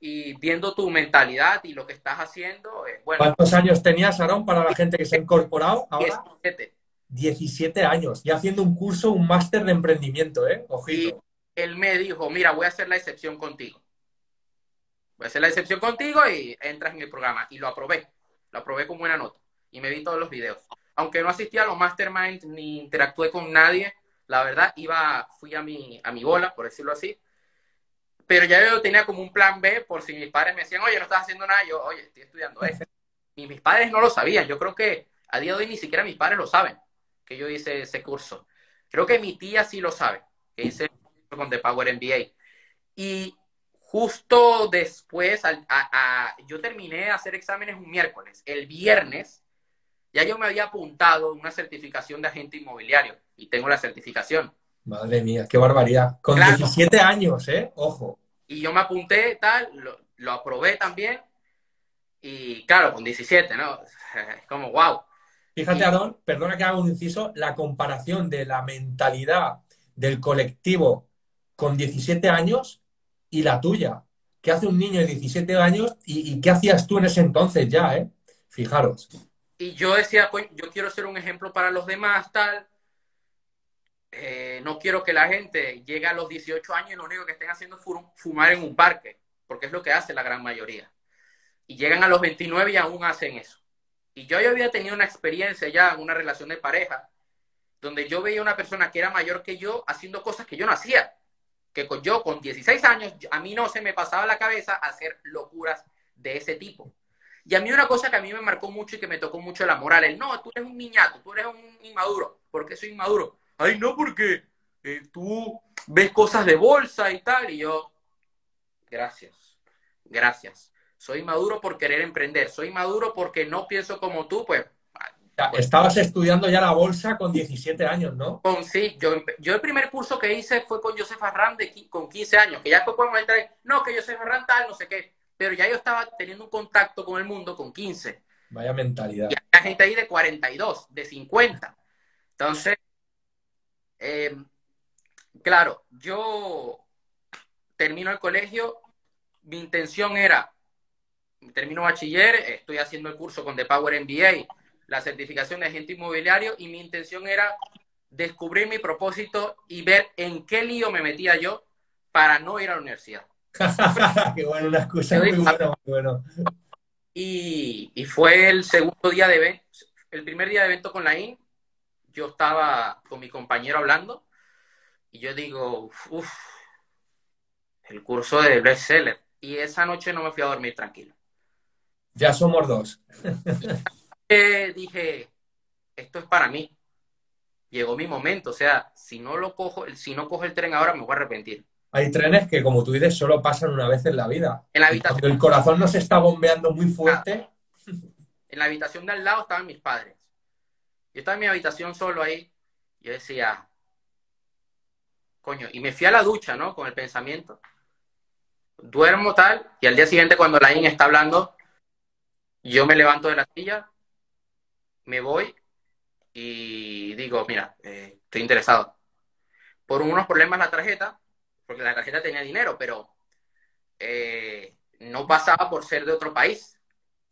y viendo tu mentalidad y lo que estás haciendo, eh, bueno. ¿Cuántos años tenías, Aaron, para la gente que se ha incorporado ahora? 17. 17 años, y haciendo un curso, un máster de emprendimiento, ¿eh? Ojito. Y él me dijo, mira, voy a hacer la excepción contigo. Voy a hacer la excepción contigo y entras en el programa. Y lo aprobé. Lo aprobé con buena nota. Y me vi todos los videos. Aunque no asistí a los masterminds ni interactué con nadie, la verdad, iba, fui a mi, a mi bola, por decirlo así. Pero ya yo tenía como un plan B por si mis padres me decían, oye, no estás haciendo nada, yo, oye, estoy estudiando eso. Y mis padres no lo sabían. Yo creo que a día de hoy ni siquiera mis padres lo saben, que yo hice ese curso. Creo que mi tía sí lo sabe, que hice con The Power MBA. Y justo después, a, a, yo terminé de hacer exámenes un miércoles. El viernes ya yo me había apuntado una certificación de agente inmobiliario y tengo la certificación. Madre mía, qué barbaridad. Con claro. 17 años, ¿eh? Ojo. Y yo me apunté, tal, lo, lo, aprobé también. Y claro, con 17, ¿no? Es como, wow. Fíjate, Aaron, perdona que haga un inciso, la comparación de la mentalidad del colectivo con 17 años y la tuya. ¿Qué hace un niño de 17 años y, y qué hacías tú en ese entonces ya, eh? Fijaros. Y yo decía, yo quiero ser un ejemplo para los demás, tal. Eh, no quiero que la gente llegue a los 18 años y lo único que estén haciendo es fumar en un parque, porque es lo que hace la gran mayoría. Y llegan a los 29 y aún hacen eso. Y yo había tenido una experiencia ya en una relación de pareja, donde yo veía una persona que era mayor que yo haciendo cosas que yo no hacía. Que yo con 16 años, a mí no se me pasaba la cabeza hacer locuras de ese tipo. Y a mí una cosa que a mí me marcó mucho y que me tocó mucho la moral, el no, tú eres un niñato, tú eres un inmaduro. ¿Por qué soy inmaduro? Ay, no, porque eh, tú ves cosas de bolsa y tal. Y yo, gracias, gracias. Soy maduro por querer emprender. Soy maduro porque no pienso como tú, pues. Pues Estabas estudiando ya la bolsa con 17 años, ¿no? Con, sí, yo, yo el primer curso que hice fue con Joseph Arran de, con 15 años, que ya después podemos entrar en, no, que Joseph Arran tal, no sé qué. Pero ya yo estaba teniendo un contacto con el mundo con 15. Vaya mentalidad. Y hay gente ahí de 42, de 50. Entonces, eh, claro, yo termino el colegio, mi intención era, termino bachiller, estoy haciendo el curso con The Power MBA, la certificación de agente inmobiliario, y mi intención era descubrir mi propósito y ver en qué lío me metía yo para no ir a la universidad. (laughs) qué bueno, una excusa muy buena, muy bueno. Y, y, fue el segundo día de evento, el primer día de evento con la IN, yo estaba con mi compañero hablando y yo digo, uff, el curso de bestseller. Y esa noche no me fui a dormir tranquilo. Ya somos dos. (laughs) dije, esto es para mí. Llegó mi momento, o sea, si no lo cojo, si no cojo el tren ahora me voy a arrepentir. Hay trenes que, como tú dices, solo pasan una vez en la vida. En la habitación. Cuando el corazón no se está bombeando muy fuerte. En la habitación de al lado estaban mis padres. Yo estaba en mi habitación solo ahí. Yo decía, coño, y me fui a la ducha, ¿no? Con el pensamiento. Duermo tal, y al día siguiente cuando la IN está hablando, yo me levanto de la silla, me voy y digo, mira, eh, estoy interesado. Por unos problemas la tarjeta, porque la tarjeta tenía dinero, pero eh, no pasaba por ser de otro país.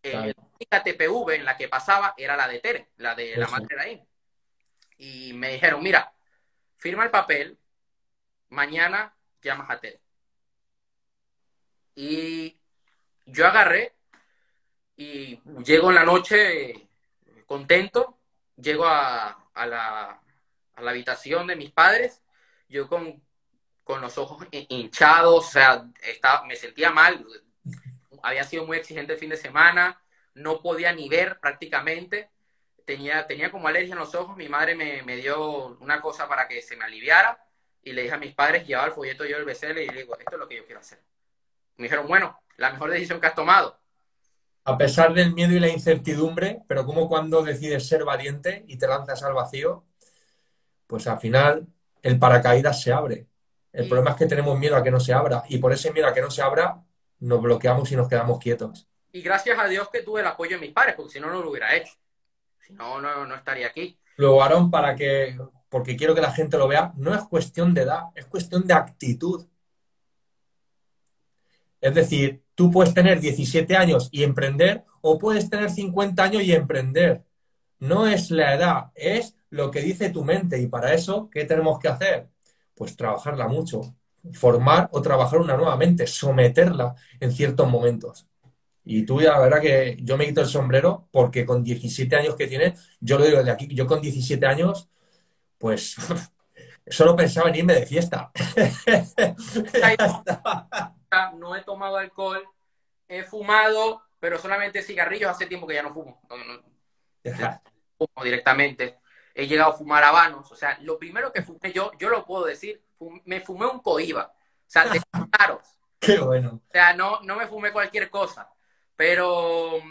Eh, única TPV en la que pasaba era la de Tere, la de la madre de ahí. Y me dijeron, mira, firma el papel, mañana llamas a Tere. Y yo agarré y llego en la noche contento, llego a, a, la, a la habitación de mis padres, yo con, con los ojos hinchados, o sea, estaba, me sentía mal, había sido muy exigente el fin de semana, no podía ni ver prácticamente, tenía, tenía como alergia en los ojos, mi madre me, me dio una cosa para que se me aliviara y le dije a mis padres, llevaba el folleto yo el BCL y le digo, esto es lo que yo quiero hacer. Me dijeron, bueno, la mejor decisión que has tomado. A pesar del miedo y la incertidumbre, pero como cuando decides ser valiente y te lanzas al vacío, pues al final el paracaídas se abre. El problema es que tenemos miedo a que no se abra y por ese miedo a que no se abra nos bloqueamos y nos quedamos quietos. Y gracias a Dios que tuve el apoyo de mis padres, porque si no, no lo hubiera hecho. Si no, no, no estaría aquí. Luego, Aarón, para que, porque quiero que la gente lo vea, no es cuestión de edad, es cuestión de actitud. Es decir, tú puedes tener 17 años y emprender o puedes tener 50 años y emprender. No es la edad, es lo que dice tu mente. Y para eso, ¿qué tenemos que hacer? Pues trabajarla mucho, formar o trabajar una nueva mente, someterla en ciertos momentos. Y tú, la verdad que yo me quito el sombrero porque con 17 años que tienes, yo lo digo de aquí, yo con 17 años, pues (laughs) solo pensaba en irme de fiesta. (laughs) no he tomado alcohol, he fumado, pero solamente cigarrillos hace tiempo que ya no fumo. fumo directamente. He llegado a fumar habanos. O sea, lo primero que fumé yo, yo lo puedo decir, me fumé un coiba. O sea, de (laughs) claros. Qué bueno. O sea, no, no me fumé cualquier cosa. Pero,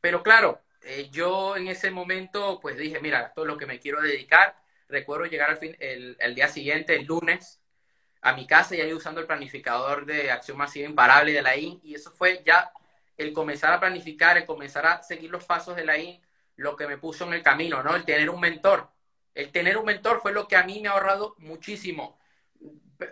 pero claro, eh, yo en ese momento pues dije, mira, esto es lo que me quiero dedicar. Recuerdo llegar al fin, el, el día siguiente, el lunes, a mi casa y ahí usando el planificador de acción masiva imparable de la IN y eso fue ya el comenzar a planificar, el comenzar a seguir los pasos de la IN, lo que me puso en el camino, ¿no? El tener un mentor. El tener un mentor fue lo que a mí me ha ahorrado muchísimo.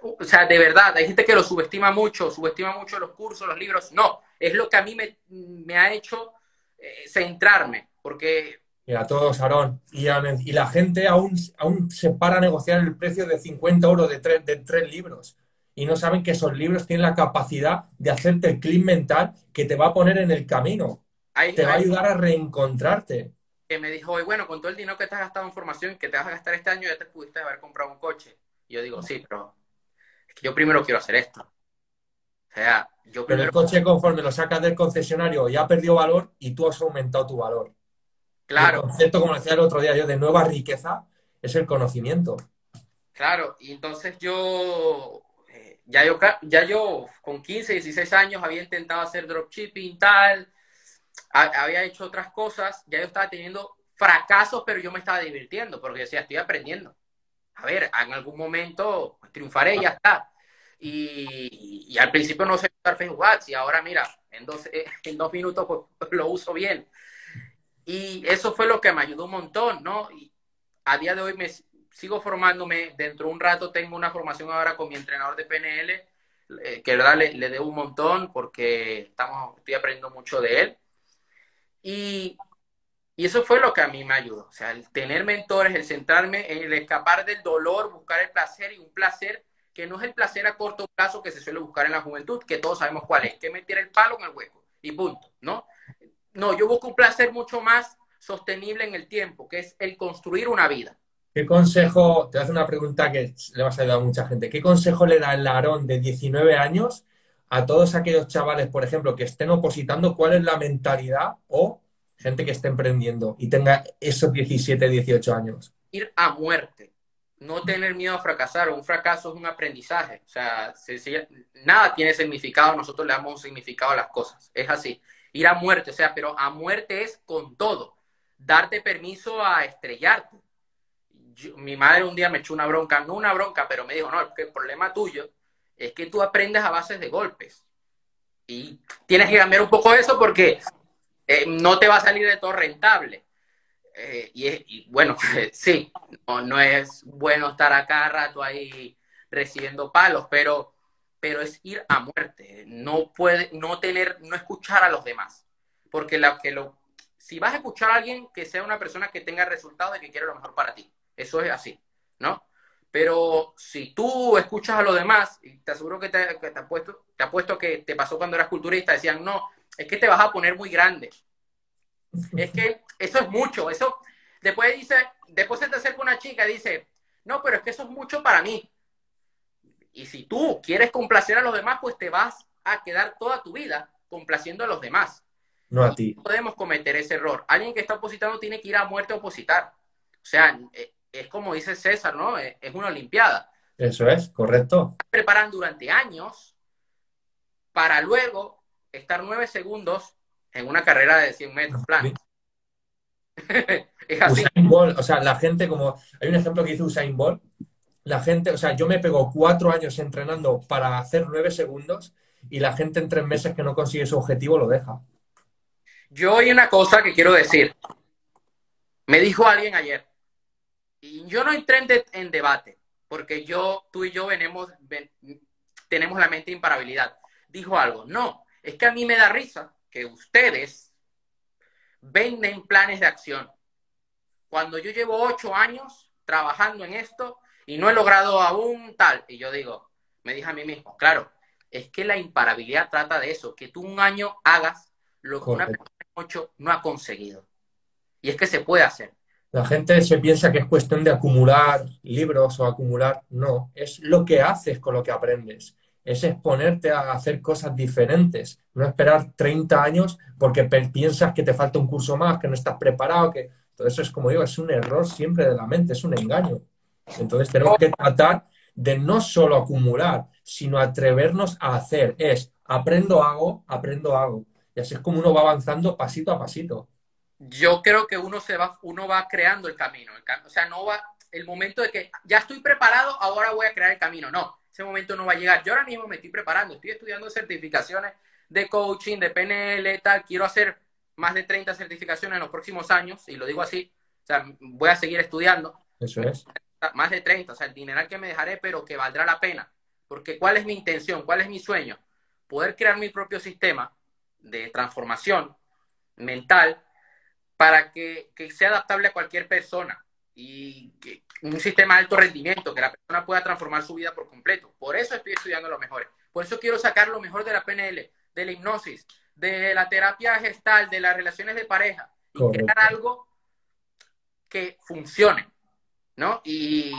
O sea, de verdad, hay gente que lo subestima mucho, subestima mucho los cursos, los libros. No, es lo que a mí me, me ha hecho eh, centrarme, porque a todos, Aarón. Y, y, la gente aún, aún se para a negociar el precio de 50 euros de tres, de tres libros. Y no saben que esos libros tienen la capacidad de hacerte el clip mental que te va a poner en el camino. te va a ayudar a reencontrarte. Que me dijo, bueno, con todo el dinero que te has gastado en formación, que te vas a gastar este año, ya te pudiste haber comprado un coche. Y yo digo, sí, pero es que yo primero quiero hacer esto. O sea, yo primero... Pero el coche conforme lo sacas del concesionario ya perdió valor y tú has aumentado tu valor. Claro. El concepto, como decía el otro día yo, de nueva riqueza es el conocimiento. Claro, y entonces yo, eh, ya yo, ya yo con 15, 16 años había intentado hacer dropshipping, tal, había hecho otras cosas, ya yo estaba teniendo fracasos, pero yo me estaba divirtiendo, porque decía, estoy aprendiendo. A ver, en algún momento pues, triunfaré y ya está. Y, al principio no sé usar Facebook Ads, y ahora mira, en dos, en dos minutos pues, (laughs) lo uso bien. Y eso fue lo que me ayudó un montón, ¿no? Y a día de hoy me sigo formándome. Dentro de un rato tengo una formación ahora con mi entrenador de PNL, eh, que verdad le, le debo un montón porque estamos, estoy aprendiendo mucho de él. Y, y eso fue lo que a mí me ayudó. O sea, el tener mentores, el centrarme, el escapar del dolor, buscar el placer y un placer que no es el placer a corto plazo que se suele buscar en la juventud, que todos sabemos cuál es, que meter el palo en el hueco y punto, ¿no? No, yo busco un placer mucho más sostenible en el tiempo, que es el construir una vida. ¿Qué consejo, te hace una pregunta que le vas a ayudar a mucha gente, ¿qué consejo le da el Aarón de 19 años a todos aquellos chavales, por ejemplo, que estén opositando, cuál es la mentalidad o gente que esté emprendiendo y tenga esos 17, 18 años? Ir a muerte, no tener miedo a fracasar, un fracaso es un aprendizaje, o sea, nada tiene significado, nosotros le damos un significado a las cosas, es así ir a muerte, o sea, pero a muerte es con todo, darte permiso a estrellarte. mi madre un día me echó una bronca, no una bronca, pero me dijo, no, el problema tuyo es que tú aprendes a bases de golpes. Y tienes que cambiar un poco eso porque eh, no te va a salir de todo rentable. Eh, y, bueno, (laughs) sí, no, no, es bueno estar a cada rato ahí recibiendo palos, pero pero es ir a muerte, no puede, no tener, no escuchar a los demás, porque la, que lo, si vas a escuchar a alguien que sea una persona que tenga resultados y que quiere lo mejor para ti, eso es así, ¿no? Pero si tú escuchas a los demás, y te aseguro que te, que te, apuesto, te apuesto que te pasó cuando eras culturista, decían, no, es que te vas a poner muy grande. Es que eso es mucho, eso, después dice, después se te acerca una chica y dice, no, pero es que eso es mucho para mí. Y si tú quieres complacer a los demás, pues te vas a quedar toda tu vida complaciendo a los demás. No a ti. No podemos cometer ese error. Alguien que está opositando tiene que ir a muerte a opositar. O sea, eh, es como dice César, ¿no? Es una Olimpiada. Eso es, correcto. Preparan durante años para luego estar nueve segundos en una carrera de 100 metros plan. (laughs) es así. Usain Bolt, o sea, la gente como... Hay un ejemplo que hizo Usain Bolt la gente, o sea, yo me pego cuatro años entrenando para hacer nueve segundos y la gente en tres meses que no consigue su objetivo lo deja. Yo hay una cosa que quiero decir. Me dijo alguien ayer, y yo no entré en, debate, porque yo, tú y yo venemos, tenemos la mente imparabilidad. Dijo algo, no, es que a mí me da risa que ustedes venden planes de acción. Cuando yo llevo ocho años trabajando en esto y no he logrado aún tal, y yo digo, me dije a mí mismo, claro, es que la imparabilidad trata de eso, que tú un año hagas lo que una persona en ocho no ha conseguido. Y es que se puede hacer. La gente se piensa que es cuestión de acumular libros o acumular. No, es lo que haces con lo que aprendes. Es exponerte a hacer cosas diferentes. No esperar 30 años porque piensas que te falta un curso más, que no estás preparado, que todo eso es como digo, es un error siempre de la mente, es un engaño. Entonces tenemos que tratar de no solo acumular, sino atrevernos a hacer. Es aprendo, hago, aprendo, hago. Y así es como uno va avanzando pasito a pasito yo creo que uno se va, uno va creando el camino. o sea, no va el momento de que ya estoy preparado, ahora voy a crear el camino. No, ese momento no va a llegar. Yo ahora mismo me estoy preparando, estoy estudiando certificaciones de coaching, de PNL, tal. Quiero hacer más de 30 certificaciones en los próximos años, y lo digo así. O sea, voy a seguir estudiando. Eso es. Más de 30, o sea, el dinero que me dejaré, pero que valdrá la pena. Porque ¿cuál es mi intención? ¿Cuál es mi sueño? Poder crear mi propio sistema de transformación mental para que, sea adaptable a cualquier persona y que un sistema de alto rendimiento, que la persona pueda transformar su vida por completo. Por eso estoy estudiando lo mejor. Por eso quiero sacar lo mejor de la PNL, de la hipnosis, de la terapia gestal, de las relaciones de pareja y crear algo que funcione, ¿no? Y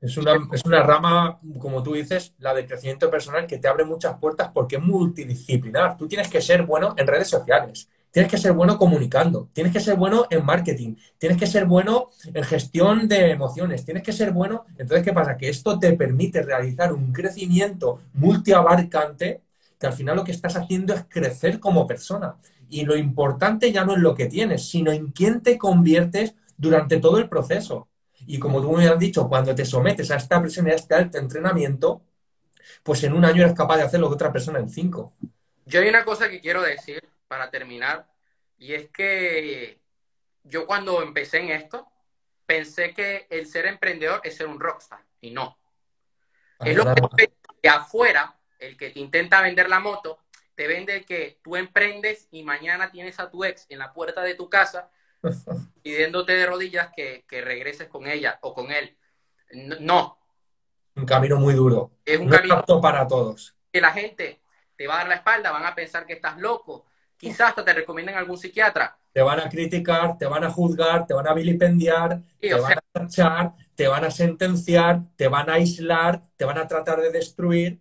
es una, es una rama, como tú dices, la de crecimiento personal que te abre muchas puertas porque es multidisciplinar. Tú tienes que ser bueno en redes sociales, Tienes que ser bueno comunicando, tienes que ser bueno en marketing, tienes que ser bueno en gestión de emociones, tienes que ser bueno. Entonces, ¿qué pasa? Que esto te permite realizar un crecimiento multiabarcante que al final lo que estás haciendo es crecer como persona. Y lo importante ya no es lo que tienes, sino en quién te conviertes durante todo el proceso. Y como tú me has dicho, cuando te sometes a esta presión y a este alto entrenamiento, pues en un año eres capaz de hacer lo que otra persona en cinco. Yo hay una cosa que quiero decir para terminar, y es que yo cuando empecé en esto, pensé que el ser emprendedor es ser un rockstar, y no. Es lo que, que afuera, el que te intenta vender la moto, te vende que tú emprendes y mañana tienes a tu ex en la puerta de tu casa (laughs) pidiéndote de rodillas que, regreses con ella o con él. No. Un camino muy duro. Es un camino para todos. Que la gente te va a dar la espalda, van a pensar que estás loco, quizás hasta te recomienden algún psiquiatra. Te van a criticar, te van a juzgar, te van a vilipendiar, te van a tachar, te van a sentenciar, te van a aislar, te van a tratar de destruir,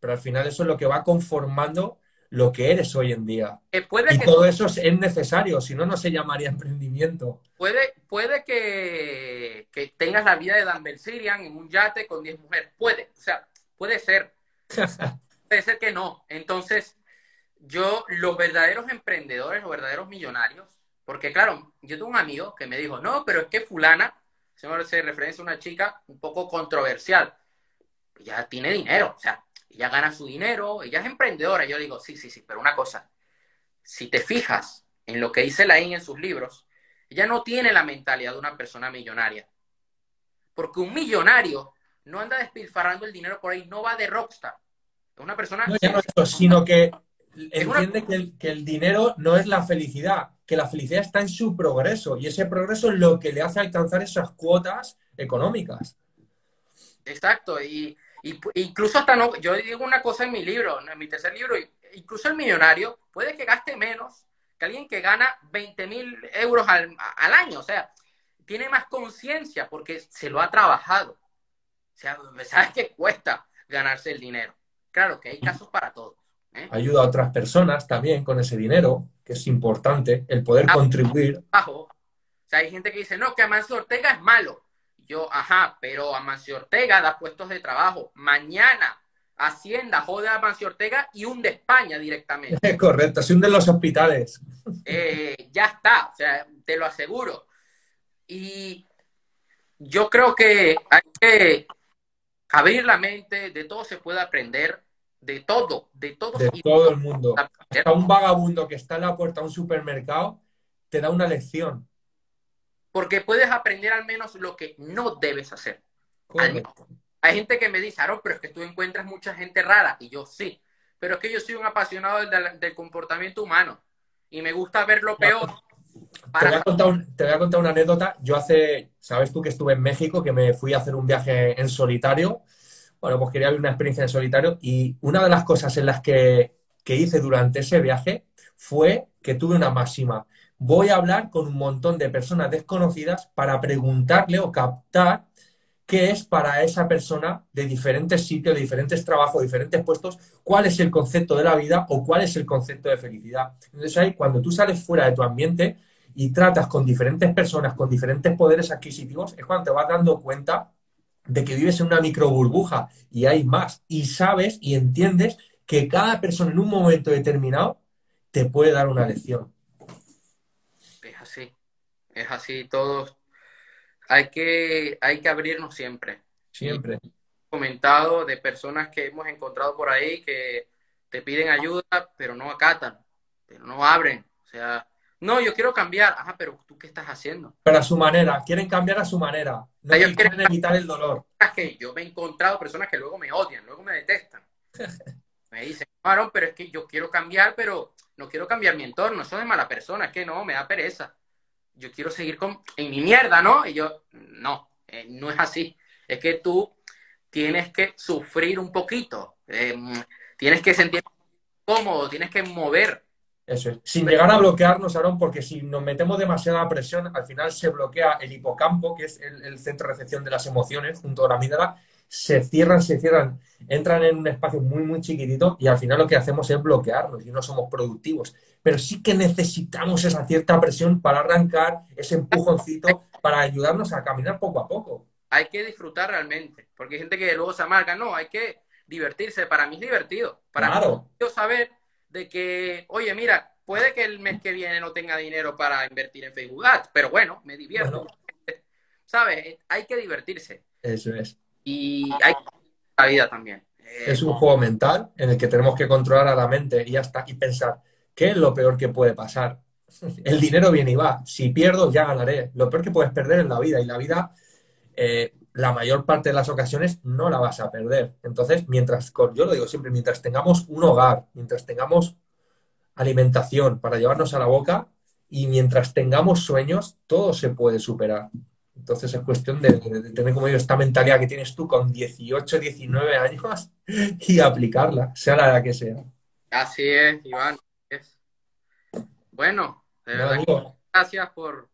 pero al final eso es lo que va conformando lo que eres hoy en día. Eh, puede y todo eso es necesario, si no, no se llamaría (laughs) emprendimiento. Puede, puede que, que tengas la vida de Dan Sirian en un yate con 10 mujeres. Puede, o sea, puede ser. (laughs) puede ser que no. Entonces, yo, los verdaderos emprendedores, los verdaderos millonarios, porque claro, yo tengo un amigo que me dijo, no, pero es que fulana, se me hace referencia a una chica un poco controversial, ella tiene dinero, o sea, ella gana su dinero, ella es emprendedora. Yo digo, sí, sí, sí, pero una cosa, si te fijas en lo que dice Lain en sus libros, ella no tiene la mentalidad de una persona millonaria. Porque un millonario no anda despilfarrando el dinero por ahí, no va de rockstar. Es una persona... No, ya no eso, sino que entiende que, el, que el dinero no es la felicidad, que la felicidad está en su progreso y ese progreso es lo que le hace alcanzar esas cuotas económicas. Exacto, y, incluso hasta no, yo digo una cosa en mi libro, en mi tercer libro, incluso el millonario puede que gaste menos que alguien que gana 20 mil euros al, al, año, o sea, tiene más conciencia porque se lo ha trabajado, o sea, sabes que cuesta ganarse el dinero. Claro que hay casos para todos. ¿Eh? Ayuda a otras personas también con ese dinero, que es importante, el poder contribuir. O sea, hay gente que dice, no, que Amancio Ortega es malo. Yo, ajá, pero Amancio Ortega da puestos de trabajo. Mañana Hacienda jode a Amancio Ortega y hunde España directamente. (laughs) Correcto, se hunden los hospitales. Eh, ya está, o sea, te lo aseguro. Y yo creo que hay que abrir la mente, de todo se puede aprender, de todo, de todo. De todo el mundo. Hasta un vagabundo que está en la puerta de un supermercado te da una lección. Porque puedes aprender al menos lo que no debes hacer. Hay gente que me dice, Aaron, pero es que tú encuentras mucha gente rara. Y yo sí. Pero es que yo soy un apasionado del, comportamiento humano. Y me gusta ver lo peor. Te, voy a contar te voy a contar una anécdota. Yo hace, sabes tú que estuve en México, que me fui a hacer un viaje en solitario bueno, pues quería vivir una experiencia en solitario y una de las cosas en las que, hice durante ese viaje fue que tuve una máxima. Voy a hablar con un montón de personas desconocidas para preguntarle o captar qué es para esa persona de diferentes sitios, de diferentes trabajos, de diferentes puestos, cuál es el concepto de la vida o cuál es el concepto de felicidad. Entonces ahí, cuando tú sales fuera de tu ambiente y tratas con diferentes personas, con diferentes poderes adquisitivos, es cuando te vas dando cuenta de que vives en una micro burbuja y hay más. Y sabes y entiendes que cada persona en un momento determinado te puede dar una lección. Es así, todos. Hay que, hay que abrirnos siempre. Siempre. comentado de personas que hemos encontrado por ahí que te piden ayuda, pero no acatan, pero no abren. O sea, no, yo quiero cambiar. Ajá, pero ¿tú qué estás haciendo? Pero a su manera. Quieren cambiar a su manera. No quieren evitar el dolor. Que yo me he encontrado personas que luego me odian, luego me detestan. (laughs) me dicen, Aaron, pero es que yo quiero cambiar, pero no quiero cambiar mi entorno. Eso es mala persona. Es que no, me da pereza. Yo quiero seguir con, en mi mierda, ¿no? Y yo, no, eh, no es así. Es que tú tienes que sufrir un poquito. Eh, tienes que sentir cómodo, tienes que mover eso es. Sin llegar a bloquearnos, Aaron, porque si nos metemos demasiada presión, al final se bloquea el hipocampo, que es el, centro de recepción de las emociones, junto a la amígdala, se cierran, se cierran, entran en un espacio muy, muy chiquitito y al final lo que hacemos es bloquearnos y no somos productivos. Pero sí que necesitamos esa cierta presión para arrancar, ese empujoncito, para ayudarnos a caminar poco a poco. Hay que disfrutar realmente, porque hay gente que luego se amarga. No, hay que divertirse. Para mí es divertido. Para claro. mí es saber de que, oye, mira, puede que el mes que viene no tenga dinero para invertir en Facebook Ads, pero bueno, me divierto. ¿Sabes? Hay que divertirse. Eso es. Y hay la vida también. Es un juego mental en el que tenemos que controlar a la mente y ya está, y pensar, ¿qué es lo peor que puede pasar? (laughs) El dinero viene y va. Si pierdo, ya ganaré. Lo peor que puedes perder es la vida. Y la vida, eh, la mayor parte de las ocasiones no la vas a perder. Entonces, mientras, yo lo digo siempre, mientras tengamos un hogar, mientras tengamos alimentación para llevarnos a la boca y mientras tengamos sueños, todo se puede superar. Entonces es cuestión de, tener como yo esta mentalidad que tienes tú con 18, 19 años y aplicarla, sea la que sea. Así es, Iván. Bueno, de verdad, gracias por,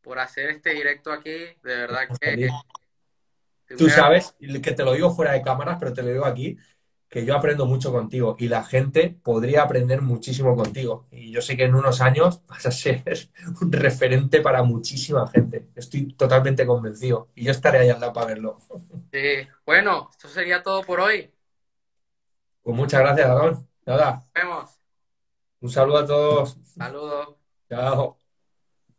por hacer este directo aquí. De verdad que Tú sabes, que te lo digo fuera de cámaras, pero te lo digo aquí, que yo aprendo mucho contigo y la gente podría aprender muchísimo contigo. Y yo sé que en unos años vas a ser (laughs) un referente para muchísima gente. Estoy totalmente convencido y yo estaré ahí al lado para verlo. Sí, bueno, esto sería todo por hoy. Pues muchas gracias, Aaron. Nada. Nos vemos. Un saludo a todos. Saludos. Chao.